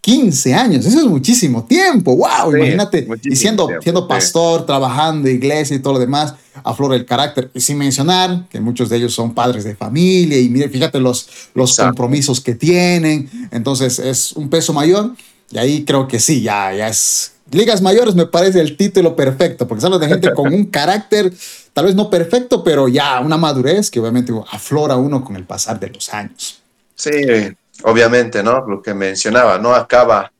15 años, eso es muchísimo tiempo, wow, imagínate, y siendo, siendo pastor, trabajando, iglesia y todo lo demás, aflora el carácter, sin mencionar que muchos de ellos son padres de familia y mire, fíjate los, los compromisos que tienen, entonces es un peso mayor y ahí creo que sí, ya, ya es... Ligas mayores me parece el título perfecto, porque son de gente con un carácter, tal vez no perfecto, pero ya una madurez que obviamente aflora uno con el pasar de los años. Sí, obviamente, ¿no? Lo que mencionaba, no acaba,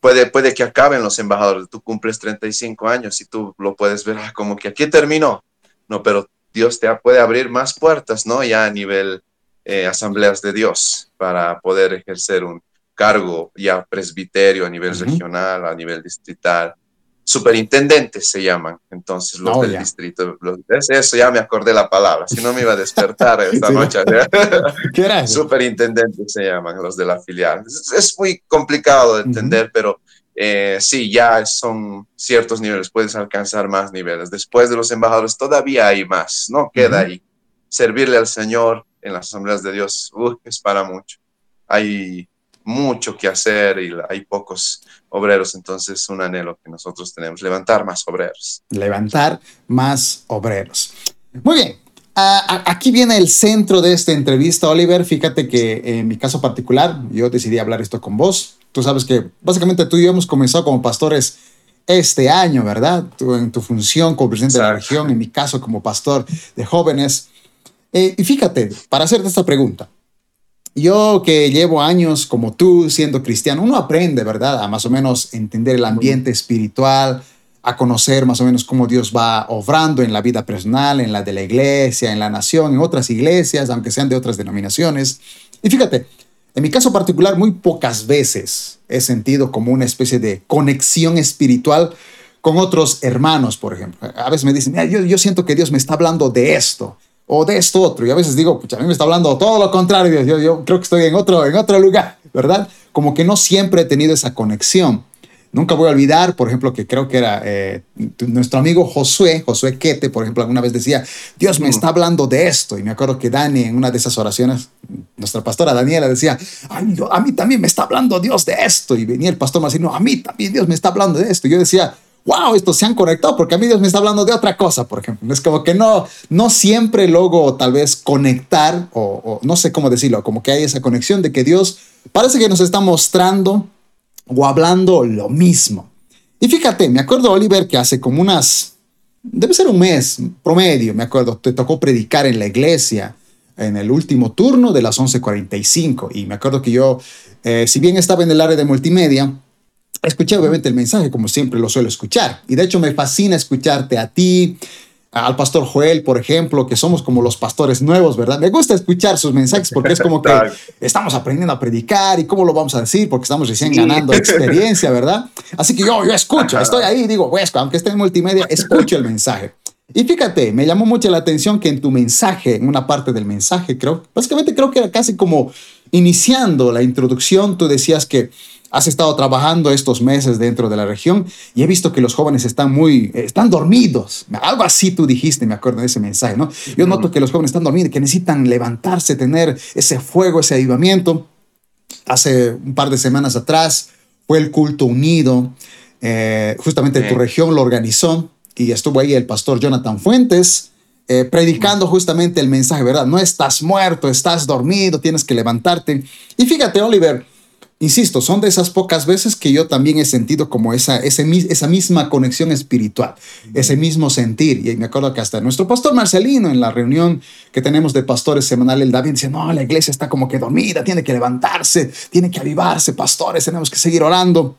puede, puede que acaben los embajadores, tú cumples 35 años y tú lo puedes ver ah, como que aquí terminó, no, pero Dios te puede abrir más puertas, ¿no? Ya a nivel eh, asambleas de Dios para poder ejercer un cargo ya presbiterio a nivel regional, a nivel distrital, superintendentes se llaman, entonces los del distrito. eso ya me acordé la palabra, si no me iba a despertar esta noche. ¿Qué era Superintendentes se llaman los de la filial. Es, muy complicado de entender, pero eh, sí, ya son ciertos niveles, puedes alcanzar más niveles. Después de los embajadores todavía hay más, no queda ahí. Servirle al Señor en las asambleas de Dios es para mucho. Hay mucho que hacer y hay pocos obreros, entonces es un anhelo que nosotros tenemos, levantar más obreros. Levantar más obreros. Muy bien, aquí viene el centro de esta entrevista, Oliver. Fíjate que en mi caso particular, yo decidí hablar esto con vos. Tú sabes que básicamente tú y yo hemos comenzado como pastores este año, ¿verdad? Tú en tu función como presidente de la región, en mi caso como pastor de jóvenes. Eh, y fíjate, para hacerte esta pregunta, yo que llevo años como tú siendo cristiano, uno aprende, ¿verdad? A más o menos entender el ambiente espiritual, a conocer más o menos cómo Dios va obrando en la vida personal, en la de la iglesia, en la nación, en otras iglesias, aunque sean de otras denominaciones. Y fíjate, en mi caso particular, muy pocas veces he sentido como una especie de conexión espiritual con otros hermanos, por ejemplo. A veces me dicen, yo, yo siento que Dios me está hablando de esto o de esto otro. Y a veces digo, a mí me está hablando todo lo contrario, yo, yo creo que estoy en otro, en otro lugar, ¿verdad? Como que no siempre he tenido esa conexión. Nunca voy a olvidar, por ejemplo, que creo que era eh, nuestro amigo Josué, Josué Quete, por ejemplo, alguna vez decía, Dios me está hablando de esto. Y me acuerdo que Dani, en una de esas oraciones, nuestra pastora Daniela decía, a mí también me está hablando Dios de esto. Y venía el pastor más no, a mí también Dios me está hablando de esto. Y yo decía, wow, estos se han conectado porque a mí Dios me está hablando de otra cosa, por ejemplo. Es como que no, no siempre logro tal vez conectar o, no sé cómo decirlo, como que hay esa conexión de que Dios parece que nos está mostrando o hablando lo mismo. Y fíjate, me acuerdo, Oliver, que hace como unas, debe ser un mes promedio, me acuerdo, te tocó predicar en la iglesia en el último turno de las 11:45. Y me acuerdo que yo, eh, si bien estaba en el área de multimedia, escuché obviamente el mensaje como siempre lo suelo escuchar. Y de hecho me fascina escucharte a ti, al pastor Joel, por ejemplo, que somos como los pastores nuevos, ¿verdad? Me gusta escuchar sus mensajes porque es como que estamos aprendiendo a predicar y cómo lo vamos a decir porque estamos recién ganando experiencia, ¿verdad? Así que yo, yo escucho, estoy ahí, digo, pues, aunque esté en multimedia, escucho el mensaje. Y fíjate, me llamó mucho la atención que en tu mensaje, en una parte del mensaje, creo, básicamente creo que era casi como iniciando la introducción, tú decías que has estado trabajando estos meses dentro de la región y he visto que los jóvenes están muy, están dormidos. Algo así tú dijiste, me acuerdo de ese mensaje, ¿no? Yo noto que los jóvenes están dormidos, que necesitan levantarse, tener ese fuego, ese avivamiento. Hace un par de semanas atrás fue el culto unido, eh, justamente tu región lo organizó y estuvo ahí el pastor Jonathan Fuentes. Eh, predicando justamente el mensaje, ¿verdad? No estás muerto, estás dormido, tienes que levantarte. Y fíjate, Oliver, Insisto, son de esas pocas veces que yo también he sentido como esa, esa misma conexión espiritual, ese mismo sentir. Y me acuerdo que hasta nuestro pastor Marcelino, en la reunión que tenemos de pastores semanal, el David dice, no, la iglesia está como que dormida, tiene que levantarse, tiene que avivarse, pastores, tenemos que seguir orando.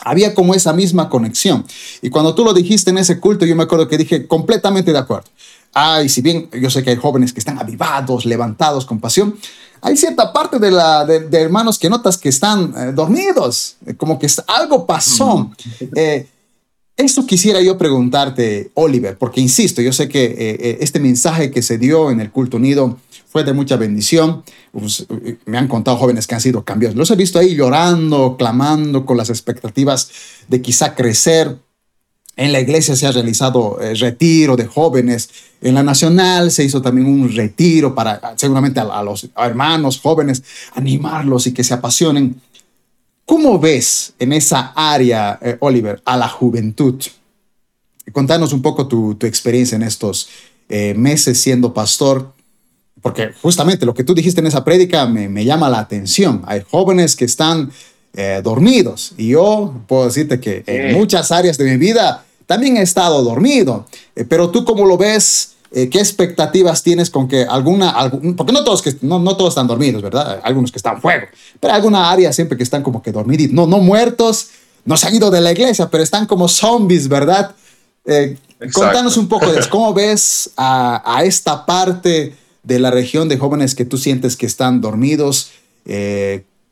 Había como esa misma conexión. Y cuando tú lo dijiste en ese culto, yo me acuerdo que dije completamente de acuerdo. Ay, si bien yo sé que hay jóvenes que están avivados, levantados con pasión, hay cierta parte de, la, de, hermanos que notas que están eh, dormidos, eh, como que algo pasó. Eh, esto quisiera yo preguntarte, Oliver, porque insisto, yo sé que este mensaje que se dio en el culto unido fue de mucha bendición. Pues, me han contado jóvenes que han sido cambiados. Los he visto ahí llorando, clamando, con las expectativas de quizá crecer. En la iglesia se ha realizado eh, retiro de jóvenes. En la nacional se hizo también un retiro para seguramente a, los hermanos jóvenes, animarlos y que se apasionen. ¿Cómo ves en esa área, eh, Oliver, a la juventud? Contanos un poco tu, experiencia en estos eh, meses siendo pastor, porque justamente lo que tú dijiste en esa prédica me, llama la atención. Hay jóvenes que están dormidos y yo puedo decirte que en muchas áreas de mi vida también he estado dormido. Eh, pero tú cómo lo ves, eh, ¿qué expectativas tienes con que alguna, porque no todos, que, no, no todos están dormidos, ¿verdad? Algunos que están fuego, pero alguna área siempre que están como que dormidos, no, no muertos, no se han ido de la iglesia, pero están como zombies, ¿verdad? Eh, contanos un poco de cómo ves a, a, esta parte de la región de jóvenes que tú sientes que están dormidos.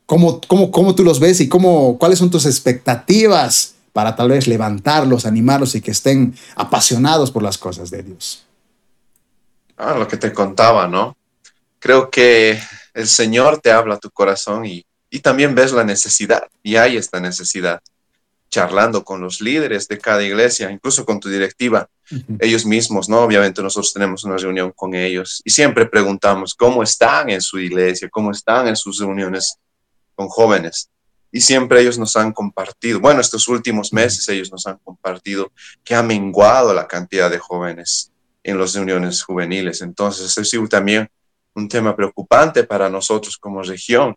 ¿Cómo, cómo, ¿Cómo tú los ves y cómo, cuáles son tus expectativas para tal vez levantarlos, animarlos y que estén apasionados por las cosas de Dios. Ah, lo que te contaba, ¿no? Creo que el Señor te habla a tu corazón y, y también ves la necesidad y hay esta necesidad charlando con los líderes de cada iglesia, incluso con tu directiva, ellos mismos, ¿no? Obviamente nosotros tenemos una reunión con ellos y siempre preguntamos cómo están en su iglesia, cómo están en sus reuniones con jóvenes y siempre ellos nos han compartido, bueno, estos últimos meses ellos nos han compartido que ha menguado la cantidad de jóvenes en las reuniones juveniles. Entonces, eso es también un tema preocupante para nosotros como región.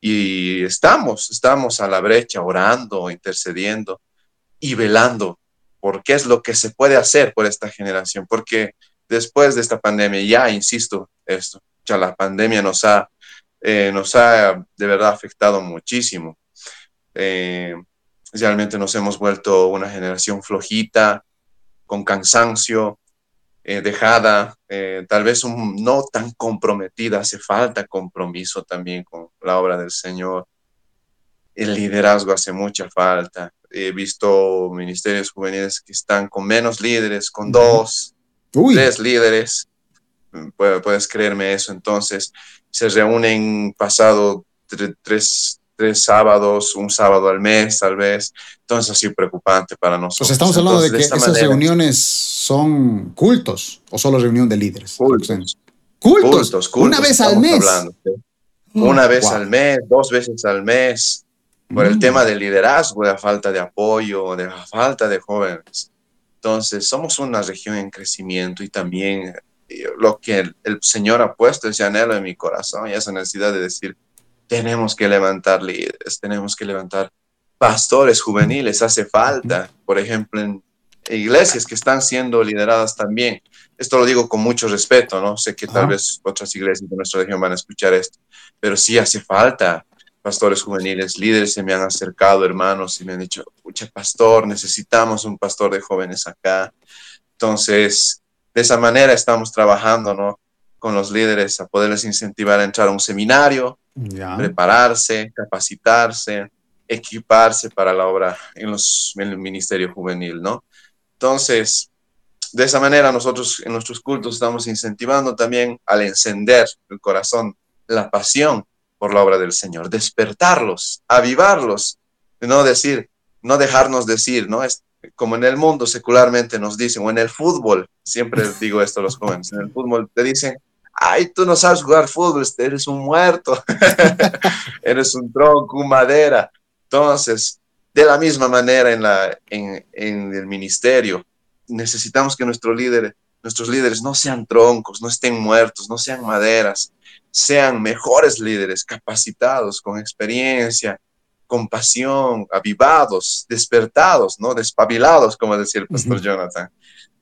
Y estamos, estamos a la brecha orando, intercediendo y velando por qué es lo que se puede hacer por esta generación, porque después de esta pandemia, ya insisto, esto, ya la pandemia nos ha, eh, nos ha de verdad afectado muchísimo. Eh, realmente nos hemos vuelto una generación flojita, con cansancio, eh, dejada, tal vez no tan comprometida, hace falta compromiso también con la obra del Señor. El liderazgo hace mucha falta. He visto ministerios juveniles que están con menos líderes, con dos, tres líderes. Puedes creerme eso. Entonces, se reúnen pasado tres, tres sábados, un sábado al mes, tal vez. Entonces, así preocupante para nosotros. Pues estamos hablando de que esas reuniones son cultos o solo reunión de líderes. Cultos. Cultos. Una vez al mes. Una vez al mes, dos veces al mes por el mm. tema del liderazgo, de la falta de apoyo, de la falta de jóvenes. Entonces, somos una región en crecimiento y también lo que el, Señor ha puesto ese anhelo en mi corazón y esa necesidad de decir, tenemos que levantar líderes, tenemos que levantar pastores juveniles, hace falta, por ejemplo, en iglesias que están siendo lideradas también. Esto lo digo con mucho respeto, ¿no? Sé que tal vez otras iglesias de nuestra región van a escuchar esto, pero sí hace falta pastores juveniles, líderes se me han acercado, hermanos, y me han dicho, pucha, pastor, necesitamos un pastor de jóvenes acá. Entonces, de esa manera estamos trabajando, ¿no? Con los líderes a poderles incentivar a entrar a un seminario, prepararse, capacitarse, equiparse para la obra en, los, en el ministerio juvenil, ¿no? Entonces, de esa manera nosotros en nuestros cultos estamos incentivando también al encender el corazón, la pasión por la obra del Señor, despertarlos, avivarlos, no decir, no dejarnos decir, ¿no? Es como en el mundo secularmente nos dicen, o en el fútbol, siempre digo esto a los jóvenes, en el fútbol te dicen, ay, tú no sabes jugar fútbol, este, eres un muerto, eres un tronco, un madera. Entonces, de la misma manera en, la, en, en el ministerio, necesitamos que nuestro líder, nuestros líderes no sean troncos, no estén muertos, no sean maderas, sean mejores líderes, capacitados, con experiencia, con pasión, avivados, despertados, ¿no? Despabilados, como decía el pastor Jonathan,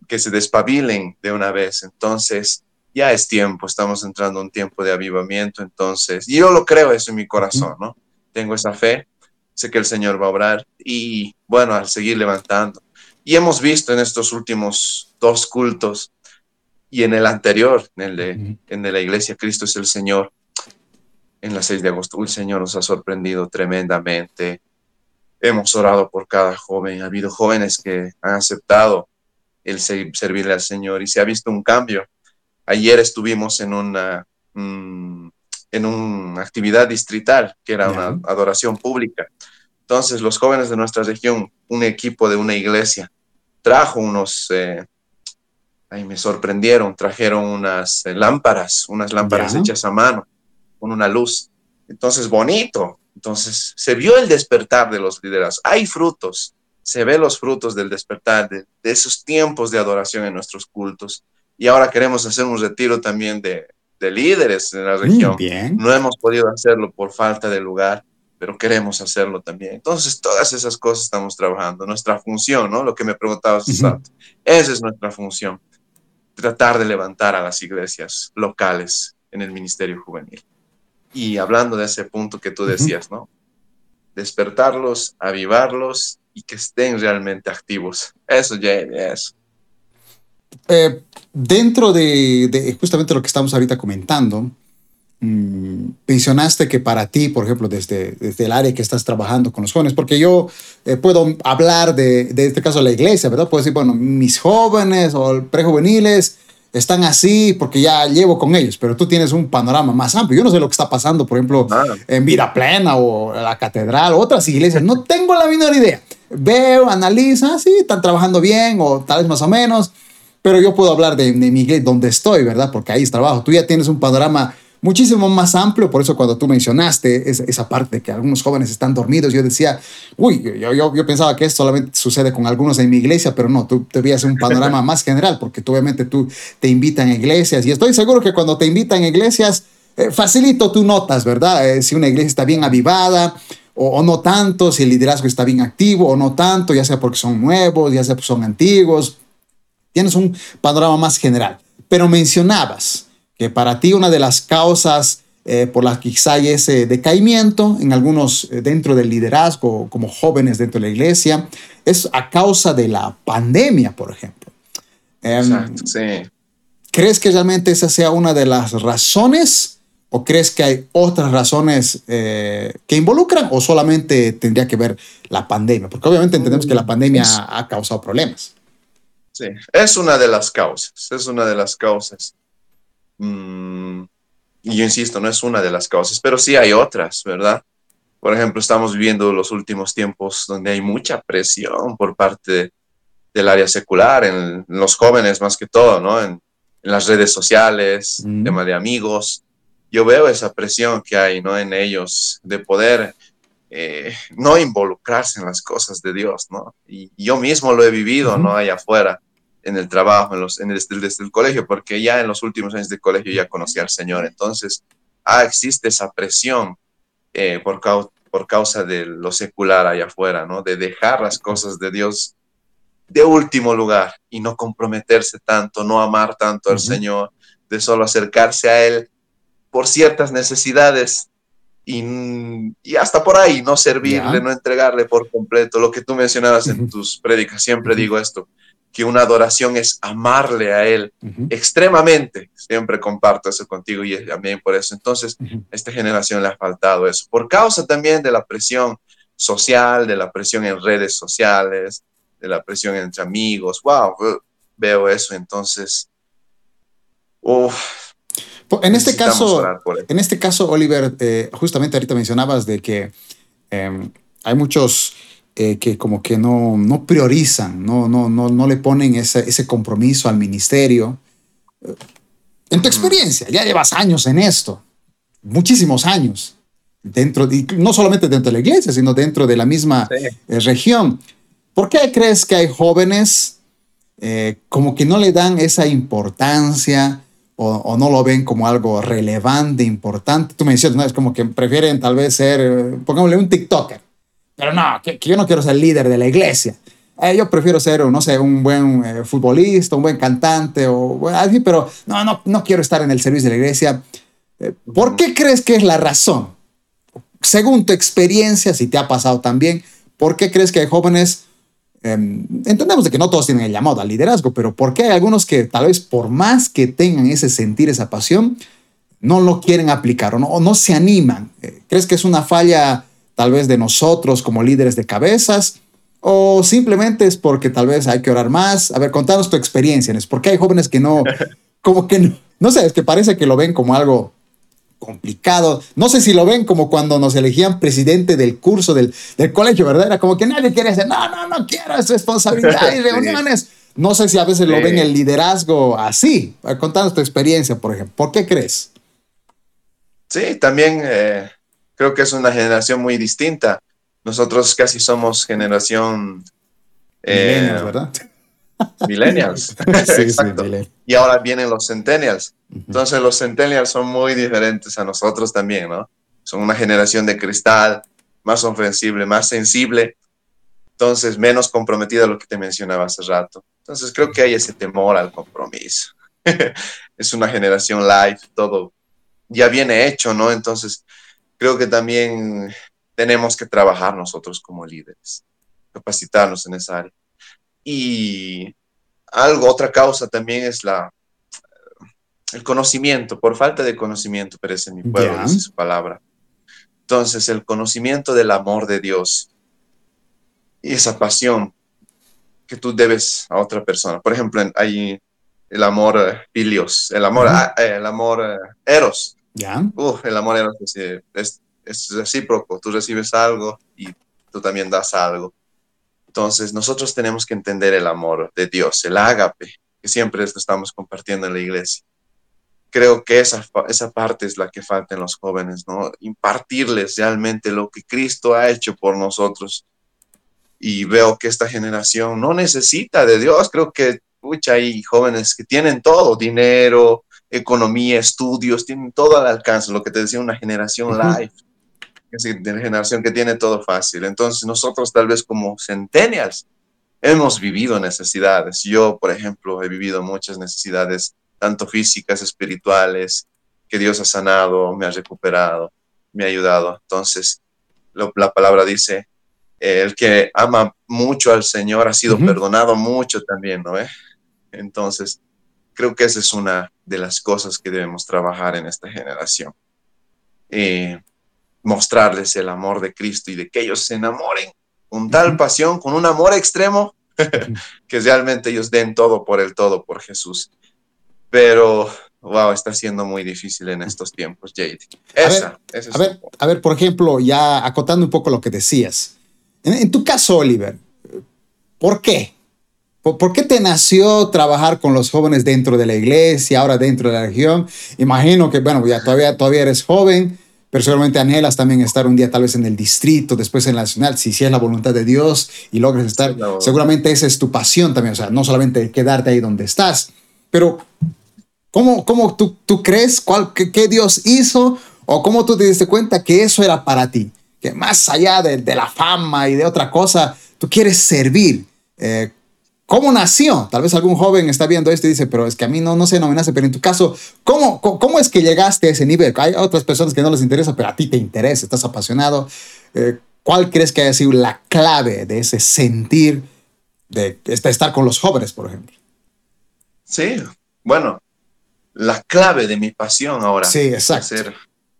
que se despabilen de una vez. Entonces, ya es tiempo, estamos entrando en un tiempo de avivamiento, entonces, y yo lo creo eso en mi corazón, ¿no? Tengo esa fe, sé que el Señor va a obrar y bueno, al seguir levantando. Y hemos visto en estos últimos dos cultos y en el anterior, en el de, en de la iglesia Cristo es el Señor, en la 6 de agosto, el Señor nos ha sorprendido tremendamente. Hemos orado por cada joven, ha habido jóvenes que han aceptado el servirle al Señor y se ha visto un cambio. Ayer estuvimos en una, mm, en una actividad distrital, que era una adoración pública. Entonces, los jóvenes de nuestra región, un equipo de una iglesia, trajo unos eh, Ahí me sorprendieron, trajeron unas eh, lámparas, unas lámparas hechas a mano, con una luz. Entonces, bonito. Entonces, se vio el despertar de los líderes. Hay frutos, se ve los frutos del despertar de, esos tiempos de adoración en nuestros cultos. Y ahora queremos hacer un retiro también de, de líderes en la región. No hemos podido hacerlo por falta de lugar, pero queremos hacerlo también. Entonces, todas esas cosas estamos trabajando. Nuestra función, ¿no? Lo que me preguntabas, uh esa es nuestra función tratar de levantar a las iglesias locales en el ministerio juvenil. Y hablando de ese punto que tú decías, ¿no? Despertarlos, avivarlos y que estén realmente activos. Eso, ya es. Eh, dentro de, justamente lo que estamos ahorita comentando, Mm, mencionaste que para ti, por ejemplo, desde, desde el área que estás trabajando con los jóvenes, porque yo eh, puedo hablar de, de, este caso de la iglesia, ¿verdad? Puedo decir, bueno, mis jóvenes o prejuveniles están así porque ya llevo con ellos, pero tú tienes un panorama más amplio. Yo no sé lo que está pasando, por ejemplo, en Vida Plena o la Catedral, otras iglesias, no tengo la menor idea. Veo, analizo, ah, sí, están trabajando bien o tal vez más o menos, pero yo puedo hablar de, de mi iglesia, donde estoy, ¿verdad? Porque ahí es trabajo. Tú ya tienes un panorama muchísimo más amplio. Por eso cuando tú mencionaste esa, parte de que algunos jóvenes están dormidos, yo decía, uy, yo, yo, yo, pensaba que esto solamente sucede con algunos en mi iglesia, pero no, tú debías un panorama más general, porque tú, obviamente tú te invitan a iglesias y estoy seguro que cuando te invitan a iglesias, eh, facilito tú notas, ¿verdad? Eh, si una iglesia está bien avivada o, no tanto, si el liderazgo está bien activo o no tanto, ya sea porque son nuevos, ya sea porque son antiguos. Tienes un panorama más general. Pero mencionabas que para ti una de las causas eh, por las que quizá hay ese decaimiento en algunos dentro del liderazgo, como jóvenes dentro de la iglesia, es a causa de la pandemia, por ejemplo. Em, Exacto, sí. ¿Crees que realmente esa sea una de las razones ¿O crees que hay otras razones eh, que involucran o solamente tendría que ver la pandemia? Porque obviamente entendemos que la pandemia ha causado problemas. Sí, es una de las causas, es una de las causas. Mm, y yo insisto, no es una de las causas, pero sí hay otras, ¿verdad? Por ejemplo, estamos viviendo los últimos tiempos donde hay mucha presión por parte del área secular, en, los jóvenes más que todo, ¿no? En, las redes sociales, mm. tema de amigos, yo veo esa presión que hay ¿no? en ellos de poder eh, no involucrarse en las cosas de Dios, ¿no? Y yo mismo lo he vivido, ¿no? Allá afuera, en el trabajo, en los, en el, desde, el colegio, porque ya en los últimos años de colegio ya conocí al Señor. Entonces, ah, existe esa presión eh, por, por causa de lo secular allá afuera, ¿no? De dejar las cosas de Dios de último lugar y no comprometerse tanto, no amar tanto al Señor, de solo acercarse a Él por ciertas necesidades y, hasta por ahí no servirle, no entregarle por completo. Lo que tú mencionabas en tus prédicas, siempre digo esto, que una adoración es amarle a Él extremadamente. Siempre comparto eso contigo y también por eso. Entonces, a esta generación le ha faltado eso. Por causa también de la presión social, de la presión en redes sociales, de la presión entre amigos. Wow, veo eso. Entonces, uff en este caso, en este caso, Oliver, eh, justamente ahorita mencionabas de que em, hay muchos eh, que como que no, no priorizan, no, no, no, no le ponen ese, ese compromiso al ministerio. En tu experiencia, ya llevas años en esto, muchísimos años, dentro, y no solamente dentro de la iglesia, sino dentro de la misma eh, región. ¿Por qué crees que hay jóvenes como que no le dan esa importancia? o, no lo ven como algo relevante, importante. Tú me decías, ¿no? Es como que prefieren tal vez ser, eh, pongámosle un TikToker. Pero no, que, yo no quiero ser líder de la iglesia. Eh, yo prefiero ser, no sé, un buen eh, futbolista, un buen cantante o así, pero no, no, no quiero estar en el servicio de la iglesia. ¿Por qué crees que es la razón? Según tu experiencia, si te ha pasado también, ¿por qué crees que hay jóvenes Em, entendemos de que no todos tienen el llamado al liderazgo, pero ¿por qué hay algunos que tal vez por más que tengan ese sentir, esa pasión, no lo quieren aplicar o no, no se animan? Eh, ¿Crees que es una falla tal vez de nosotros como líderes de cabezas? ¿O simplemente es porque tal vez hay que orar más? A ver, contanos tu experiencia. ¿Es porque hay jóvenes que no, como que no, no sé, es que parece que lo ven como algo complicado. No sé si lo ven como cuando nos elegían presidente del curso del, del colegio, ¿verdad? Era como que nadie quiere decir, no, no, no quiero, es responsabilidad y reuniones. No sé si a veces lo ven el liderazgo así. Contanos tu experiencia, por ejemplo. ¿Por qué crees? Sí, también eh, creo que es una generación muy distinta. Nosotros casi somos generación... Eh, ¿verdad? Millennials. Exacto. y ahora vienen los centennials. Entonces los centennials son muy diferentes a nosotros también, ¿no? Son una generación de cristal, más ofensible, más sensible, entonces menos comprometida a lo que te mencionaba hace rato. Entonces creo que hay ese temor al compromiso. es una generación live, todo ya viene hecho, ¿no? Entonces creo que también tenemos que trabajar nosotros como líderes, capacitarnos en esa área. Y algo, otra causa también es la, el conocimiento, por falta de conocimiento perece mi pueblo, dice su palabra. Entonces, el conocimiento del amor de Dios y esa pasión que tú debes a otra persona. Por ejemplo, hay el amor uh, filios, el amor, eh, el amor uh, eros. ¿Ya? el amor eros es, es, es recíproco. Tú recibes algo y tú también das algo. Entonces, nosotros tenemos que entender el amor de Dios, el ágape, que siempre estamos compartiendo en la iglesia. creo que esa, esa parte es la que falta en los jóvenes, ¿no? Impartirles realmente lo que Cristo ha hecho por nosotros. Y veo que esta generación no necesita de Dios. Creo que, pucha, hay jóvenes que tienen todo, dinero, economía, estudios, tienen todo al alcance, lo que te decía, una generación live, es una generación que tiene todo fácil. Entonces nosotros tal vez como centennials hemos vivido necesidades. Yo, por ejemplo, he vivido muchas necesidades, tanto físicas, espirituales, que Dios ha sanado, me ha recuperado, me ha ayudado. Entonces, la palabra dice, el que ama mucho al Señor ha sido perdonado mucho también, ¿no? Entonces, creo que esa es una de las cosas que debemos trabajar en esta generación. Eh, mostrarles el amor de Cristo y de que ellos se enamoren con tal pasión, con un amor extremo, que realmente ellos den todo por el todo por Jesús. Pero, wow, está siendo muy difícil en estos tiempos, Jade. Esa, a, ver, a, ver, por ejemplo, ya acotando un poco lo que decías. en tu caso, Oliver, ¿por qué? ¿Por qué te nació trabajar con los jóvenes dentro de la iglesia, ahora dentro de la región? Imagino que, bueno, ya todavía, todavía eres joven, pero seguramente anhelas también estar un día tal vez en el distrito, después en la nacional, si, si es la voluntad de Dios y logres estar, seguramente esa es tu pasión también, o sea, no solamente quedarte ahí donde estás, pero ¿cómo, cómo tú, tú crees cuál, qué, Dios hizo o cómo tú te diste cuenta que eso era para ti? Que más allá de, de la fama y de otra cosa, tú quieres servir. Eh, ¿Cómo nació? Tal vez algún joven está viendo esto y dice, pero es que a mí no, no se nominaste, pero en tu caso, ¿cómo, ¿cómo es que llegaste a ese nivel? Hay otras personas que no les interesa, pero a ti te interesa, estás apasionado. Eh, ¿Cuál crees que haya sido la clave de ese sentir de estar con los jóvenes, por ejemplo? Sí, bueno, la clave de mi pasión ahora. Sí, exacto.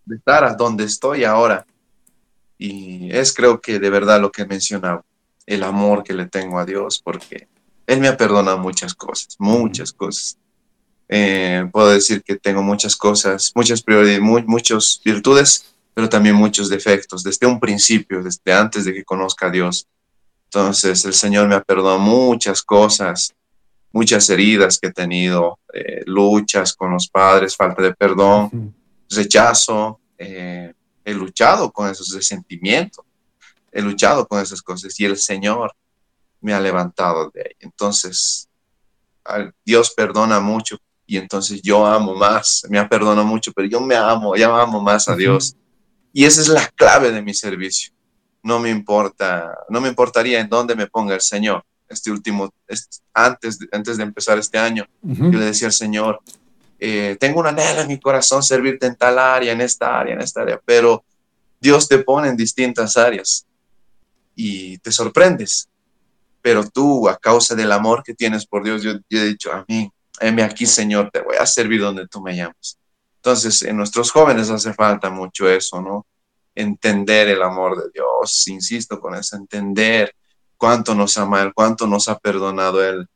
de estar a donde estoy ahora. Y es creo que de verdad lo que mencionaba, el amor que le tengo a Dios, porque él me ha perdonado muchas cosas, muchas cosas. Eh, puedo decir que tengo muchas cosas, muchas prioridades, muchas virtudes, pero también muchos defectos, desde un principio, desde antes de que conozca a Dios. Entonces, el Señor me ha perdonado muchas cosas, muchas heridas que he tenido, eh, luchas con los padres, falta de perdón, rechazo. Eh, he luchado con esos sentimientos, he luchado con esas cosas y el Señor me ha levantado de ahí. Entonces, Dios perdona mucho y entonces yo amo más, me ha perdonado mucho, pero yo me amo, ya amo más a Dios. Y esa es la clave de mi servicio. No me importa, no me importaría en dónde me ponga el Señor. Este último, antes, de, antes de empezar este año, yo le decía al Señor, eh, tengo una anhelo en mi corazón servirte en tal área, en esta área, en esta área, pero Dios te pone en distintas áreas y te sorprendes pero tú, a causa del amor que tienes por Dios, yo, he dicho, a mí, heme aquí, Señor, te voy a servir donde tú me llamas. Entonces, en nuestros jóvenes hace falta mucho eso, ¿no? Entender el amor de Dios, insisto con eso, entender cuánto nos ama Él, cuánto nos ha perdonado Él,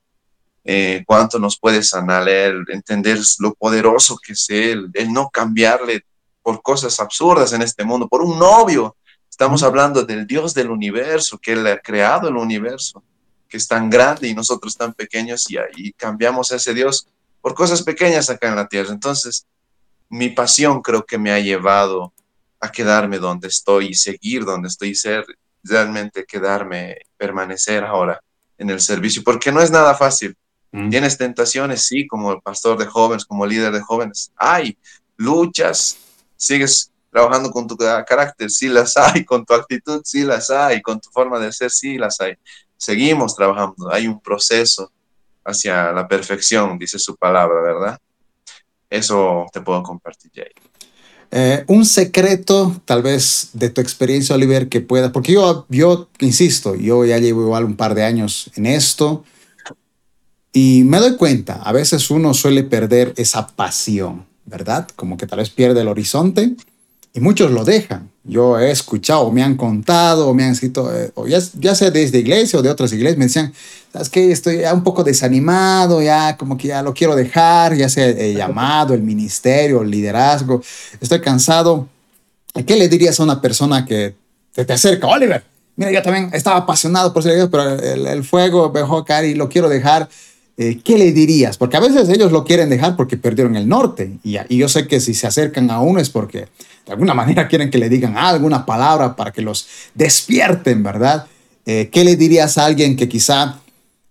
eh, cuánto nos puede sanar Él, entender lo poderoso que es Él, el no cambiarle por cosas absurdas en este mundo, por un novio. Estamos hablando del Dios del universo, que Él ha creado el universo que es tan grande y nosotros tan pequeños y ahí cambiamos a ese Dios por cosas pequeñas acá en la tierra. Entonces, mi pasión creo que me ha llevado a quedarme donde estoy y seguir donde estoy y ser realmente quedarme, permanecer ahora en el servicio, porque no es nada fácil. Mm. Tienes tentaciones, sí, como el pastor de jóvenes, como líder de jóvenes. Hay luchas, sigues trabajando con tu carácter, sí las hay, con tu actitud, sí las hay, con tu forma de ser, sí las hay seguimos trabajando, hay un proceso hacia la perfección, dice su palabra, ¿verdad? Eso te puedo compartir, Jay. Eh, un secreto, tal vez, de tu experiencia, Oliver, que pueda, porque yo, yo, insisto, yo ya llevo igual un par de años en esto y me doy cuenta, a veces uno suele perder esa pasión, ¿verdad? Como que tal vez pierde el horizonte y muchos lo dejan. Yo he escuchado, me han contado, me han escrito, eh, ya, ya sea desde iglesia o de otras iglesias, me decían, ¿sabes qué? Estoy un poco desanimado, ya como que ya lo quiero dejar, ya sea el llamado, el ministerio, el liderazgo, estoy cansado. ¿Qué le dirías a una persona que te, te acerca, Oliver? Mira, yo también estaba apasionado por ser Dios, pero el, el fuego dejó caer y lo quiero dejar. Eh, ¿qué le dirías? Porque a veces ellos lo quieren dejar porque perdieron el norte y, yo sé que si se acercan a uno es porque de alguna manera quieren que le digan alguna palabra para que los despierten, ¿verdad? Eh, ¿Qué le dirías a alguien que quizá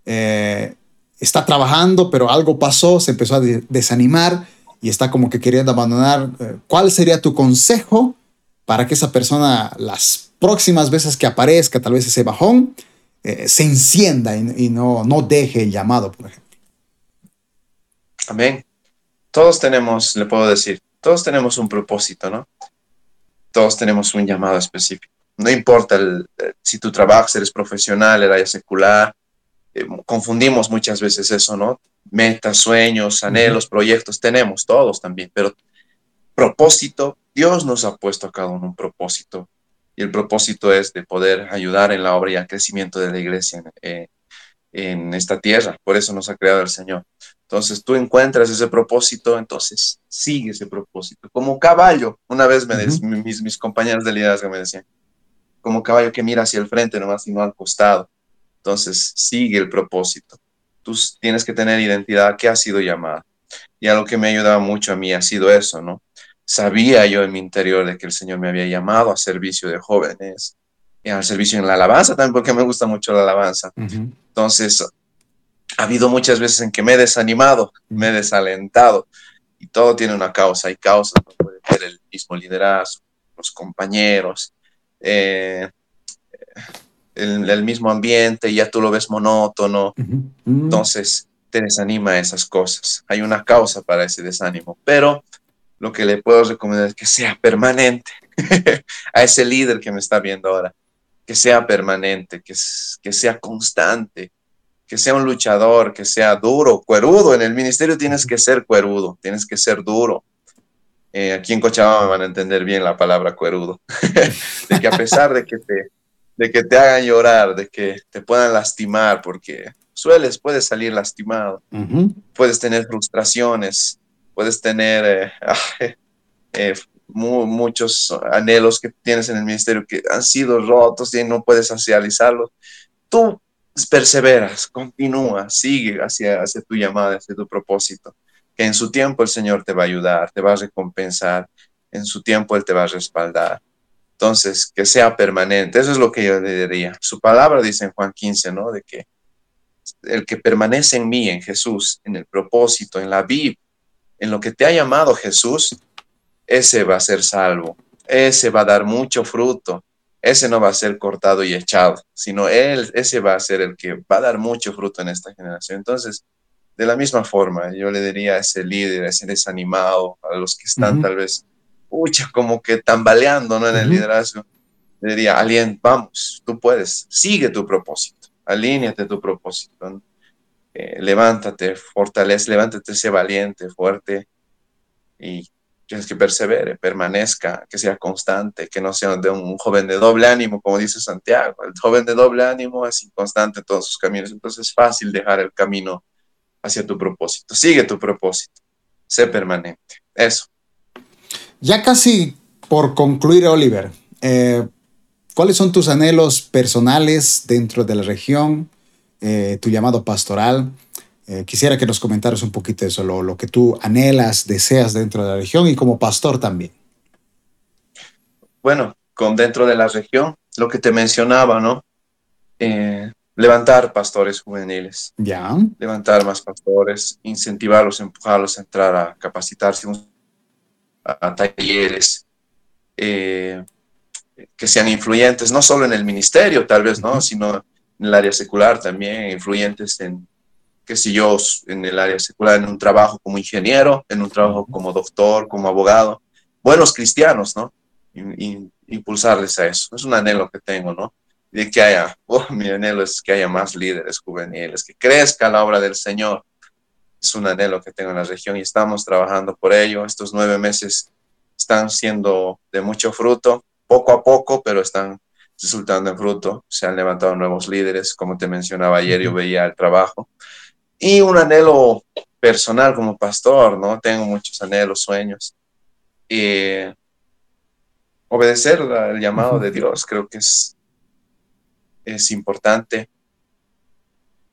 eh, está trabajando pero algo pasó, se empezó a desanimar y está como que queriendo abandonar? ¿Cuál sería tu consejo para que esa persona las próximas veces que aparezca tal vez ese bajón, eh, se encienda y, no, no deje el llamado, por ejemplo. Amén. Todos tenemos, le puedo decir, todos tenemos un propósito, ¿no? Todos tenemos un llamado específico. No importa el, eh, si tu trabajo, eres profesional, el área secular, eh, confundimos muchas veces eso, ¿no? Metas, sueños, anhelos, proyectos, tenemos todos también, pero propósito, Dios nos ha puesto a cada uno un propósito y el propósito es de poder ayudar en la obra y al crecimiento de la iglesia en, en esta tierra. Por eso nos ha creado el Señor. Entonces tú encuentras ese propósito, entonces sigue ese propósito. Como caballo, una vez me mis, mis compañeros de liderazgo me decían, como caballo que mira hacia el frente nomás y no al costado. Entonces sigue el propósito. Tú tienes que tener identidad que ha sido llamada. Y algo que me ha ayudado mucho a mí ha sido eso, ¿no? Sabía yo en mi interior de que el Señor me había llamado a servicio de jóvenes, y al servicio en la alabanza también, porque me gusta mucho la alabanza. Entonces, ha habido muchas veces en que me he desanimado, me he desalentado, y todo tiene una causa. Hay causas, no puede ser el mismo liderazgo, los compañeros, eh, el, mismo ambiente, ya tú lo ves monótono. Entonces, te desanima esas cosas. Hay una causa para ese desánimo, pero lo que le puedo recomendar es que sea permanente a ese líder que me está viendo ahora, que sea permanente, que, que sea constante, que sea un luchador, que sea duro, cuerudo. En el ministerio tienes que ser cuerudo, tienes que ser duro. Eh, aquí en Cochabamba me van a entender bien la palabra cuerudo, de que a pesar de que te, de que te hagan llorar, de que te puedan lastimar, porque sueles, puedes salir lastimado, puedes tener frustraciones, puedes tener eh, eh, muchos anhelos que tienes en el ministerio que han sido rotos y no puedes socializarlos. Tú perseveras, continúa, sigue hacia, hacia tu llamada, hacia tu propósito, que en su tiempo el Señor te va a ayudar, te va a recompensar, en su tiempo Él te va a respaldar. Entonces, que sea permanente, eso es lo que yo le diría. Su palabra dice en Juan 15, ¿no? De que el que permanece en mí, en Jesús, en el propósito, en la vida, en lo que te ha llamado Jesús, ese va a ser salvo, ese va a dar mucho fruto, ese no va a ser cortado y echado, sino él, ese va a ser el que va a dar mucho fruto en esta generación. Entonces, de la misma forma, yo le diría a ese líder, a ese desanimado, a los que están tal vez, pucha, como que tambaleando ¿no? en el liderazgo, le diría, alguien, vamos, tú puedes, sigue tu propósito, alíñate tu propósito. Eh, levántate, fortalece, levántate, sé valiente, fuerte y tienes que persevere, permanezca, que sea constante, que no sea de un joven de doble ánimo, como dice Santiago. El joven de doble ánimo es inconstante en todos sus caminos, entonces es fácil dejar el camino hacia tu propósito. Sigue tu propósito, sé permanente. Eso. Ya casi por concluir, Oliver, eh, ¿cuáles son tus anhelos personales dentro de la región? Eh, tu llamado pastoral. Eh, quisiera que nos comentaras un poquito eso, lo, lo, que tú anhelas, deseas dentro de la región y como pastor también. Bueno, con dentro de la región, lo que te mencionaba, ¿no? Eh, levantar pastores juveniles. Ya. Levantar más pastores, incentivarlos, empujarlos a entrar a capacitarse a, talleres, que sean influyentes, no solo en el ministerio, tal vez, ¿no? Sino en el área secular también, influyentes en, qué sé yo, en el área secular, en un trabajo como ingeniero, en un trabajo como doctor, como abogado, buenos cristianos, ¿no? impulsarles a eso. Es un anhelo que tengo, ¿no? De que haya, oh, mi anhelo es que haya más líderes juveniles, que crezca la obra del Señor. Es un anhelo que tengo en la región y estamos trabajando por ello. Estos nueve meses están siendo de mucho fruto, poco a poco, pero están resultando en fruto. Se han levantado nuevos líderes, como te mencionaba ayer, yo veía el trabajo. Y un anhelo personal como pastor, ¿no? Tengo muchos anhelos, sueños. Y obedecer el llamado de Dios creo que es, es importante,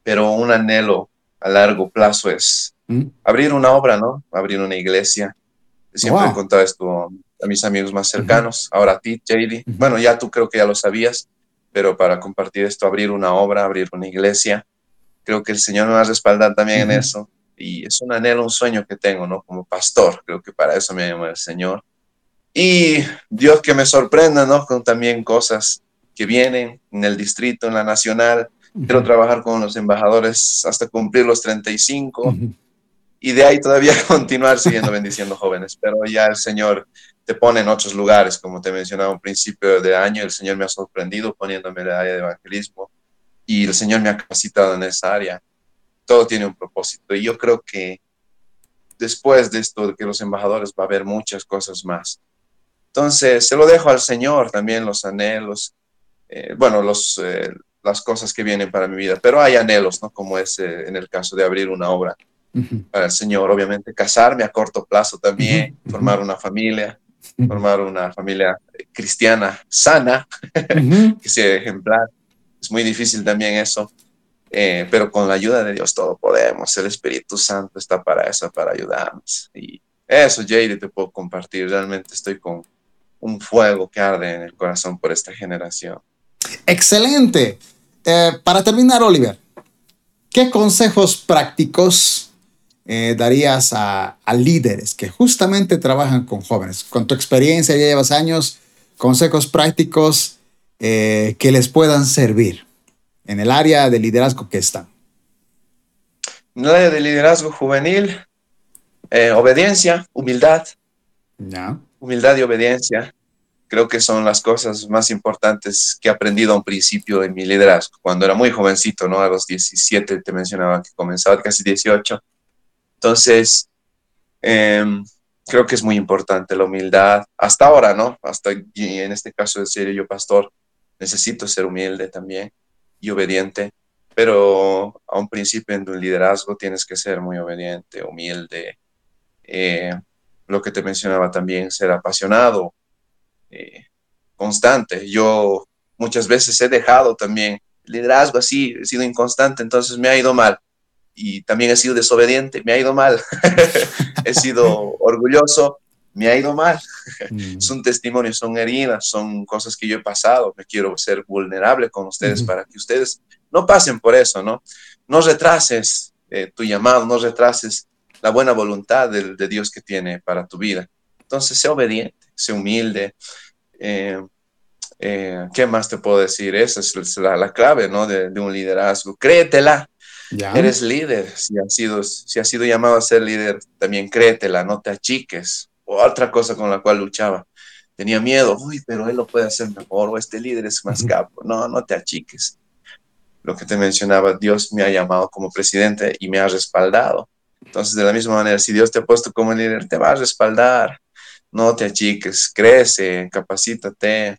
pero un anhelo a largo plazo es ¿Mm? abrir una obra, ¿no? Abrir una iglesia. Siempre he contado esto a mis amigos más cercanos, ahora a ti, JD. Bueno, ya tú creo que ya lo sabías, pero para compartir esto, abrir una obra, abrir una iglesia, creo que el Señor me va a respaldar también en eso. Y es un anhelo, un sueño que tengo, ¿no? Como pastor, creo que para eso me llama el Señor. Y Dios que me sorprenda, ¿no? Con también cosas que vienen en el distrito, en la nacional. Quiero trabajar con los embajadores hasta cumplir los 35 y de ahí todavía continuar siguiendo bendiciendo jóvenes. Pero ya el Señor te pone en otros lugares, como te mencionaba un principio de año, el Señor me ha sorprendido poniéndome en el área de evangelismo y el Señor me ha capacitado en esa área. Todo tiene un propósito y yo creo que después de esto de que los embajadores va a haber muchas cosas más. Entonces, se lo dejo al Señor también los anhelos, eh, bueno, los, eh, las cosas que vienen para mi vida, pero hay anhelos, ¿no? Como es eh, en el caso de abrir una obra para el Señor, obviamente casarme a corto plazo también, formar una familia, formar una familia cristiana sana, que sea ejemplar. Es muy difícil también eso, eh, pero con la ayuda de Dios todo podemos. El Espíritu Santo está para eso, para ayudarnos. Y eso, Jade, te puedo compartir. Realmente estoy con un fuego que arde en el corazón por esta generación. Excelente. Eh, para terminar, Oliver, ¿qué consejos prácticos eh, darías a, líderes que justamente trabajan con jóvenes? Con tu experiencia, ya llevas años, consejos prácticos eh, que les puedan servir en el área de liderazgo que están. En el área de liderazgo juvenil, eh, obediencia, humildad. Humildad y obediencia. Creo que son las cosas más importantes que he aprendido a un principio en mi liderazgo. Cuando era muy jovencito, ¿no? A los 17 te mencionaba que comenzaba casi 18 entonces, em, creo que es muy importante la humildad. Hasta ahora, ¿no? Hasta en este caso de ser yo pastor, necesito ser humilde también y obediente, pero a un principio en tu liderazgo tienes que ser muy obediente, humilde. Eh, lo que te mencionaba también, ser apasionado, eh, constante. Yo muchas veces he dejado también liderazgo así, he sido inconstante, entonces me ha ido mal y también he sido desobediente, me ha ido mal. he sido orgulloso, me ha ido mal. Mm. Son testimonios, son heridas, son cosas que yo he pasado. Me quiero ser vulnerable con ustedes para que ustedes no pasen por eso, ¿no? No retrases eh, tu llamado, no retrases la buena voluntad de, de, Dios que tiene para tu vida. Entonces, sé obediente, sé humilde. Eh, eh, ¿Qué más te puedo decir? Esa es la, la clave, ¿no? De, de un liderazgo. Créetela, Eres líder, si has, sido, si has sido llamado a ser líder, también créetela, no te achiques. O otra cosa con la cual luchaba. Tenía miedo, uy, pero él lo puede hacer mejor, o este líder es más capo. No, no te achiques. Lo que te mencionaba, Dios me ha llamado como presidente y me ha respaldado. Entonces, de la misma manera, si Dios te ha puesto como líder, te va a respaldar. No te achiques, crece, capacítate.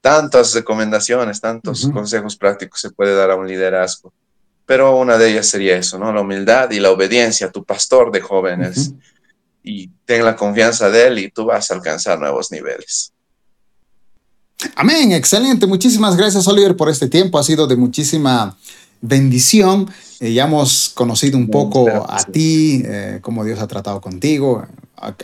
Tantas recomendaciones, tantos consejos prácticos se puede dar a un liderazgo pero una de ellas sería eso, ¿no? La humildad y la obediencia a tu pastor de jóvenes. Y ten la confianza de él y tú vas a alcanzar nuevos niveles. Amén, excelente. Muchísimas gracias, Oliver, por este tiempo. Ha sido de muchísima bendición. Eh, ya hemos conocido un poco a ti, eh, cómo Dios ha tratado contigo.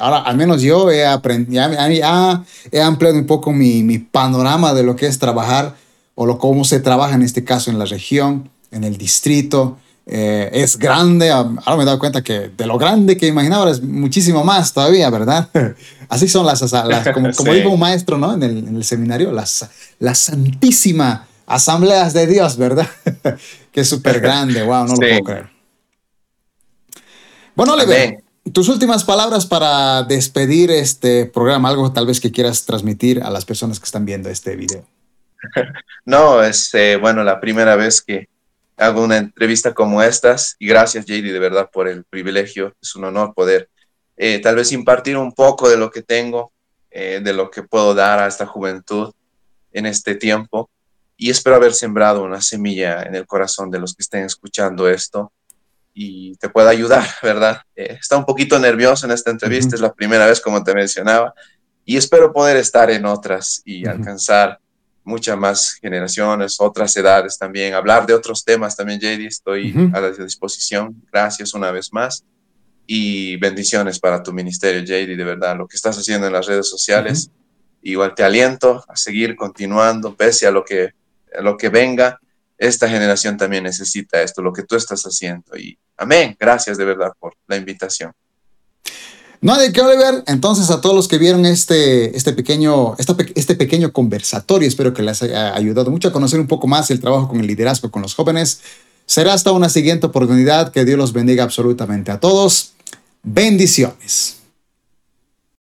Ahora, al menos yo he aprendido, ya, he ampliado un poco mi, mi, panorama de lo que es trabajar o lo, cómo se trabaja en este caso en la región en el distrito. Eh, es grande, ahora me he dado cuenta que de lo grande que imaginaba es muchísimo más todavía, ¿verdad? Así son las, como, como dijo un maestro ¿no? en, el, en el seminario, las, la santísima asambleas de Dios, ¿verdad? que es súper grande, wow, no lo puedo creer. Bueno, Oliver, tus últimas palabras para despedir este programa, algo tal vez que quieras transmitir a las personas que están viendo este video. No, es eh, bueno la primera vez que hago una entrevista como estas y gracias JD de verdad por el privilegio, es un honor poder eh, tal vez impartir un poco de lo que tengo, eh, de lo que puedo dar a esta juventud en este tiempo. Y espero haber sembrado una semilla en el corazón de los que estén escuchando esto y te pueda ayudar, ¿verdad? Eh, está un poquito nervioso en esta entrevista, es la primera vez como te mencionaba y espero poder estar en otras y alcanzar muchas más generaciones, otras edades también, hablar de otros temas también, JD, estoy a la disposición. Gracias una vez más y bendiciones para tu ministerio, JD, de verdad, lo que estás haciendo en las redes sociales. Igual te aliento a seguir continuando, pese a lo que, a lo que venga. Esta generación también necesita esto, lo que tú estás haciendo. Y amén. Gracias de verdad por la invitación. No hay de qué. Entonces, a todos los que vieron este, este, pequeño, este pequeño conversatorio, espero que les haya ayudado mucho a conocer un poco más el trabajo con el liderazgo con los jóvenes. Será hasta una siguiente oportunidad. Que Dios los bendiga absolutamente a todos. Bendiciones.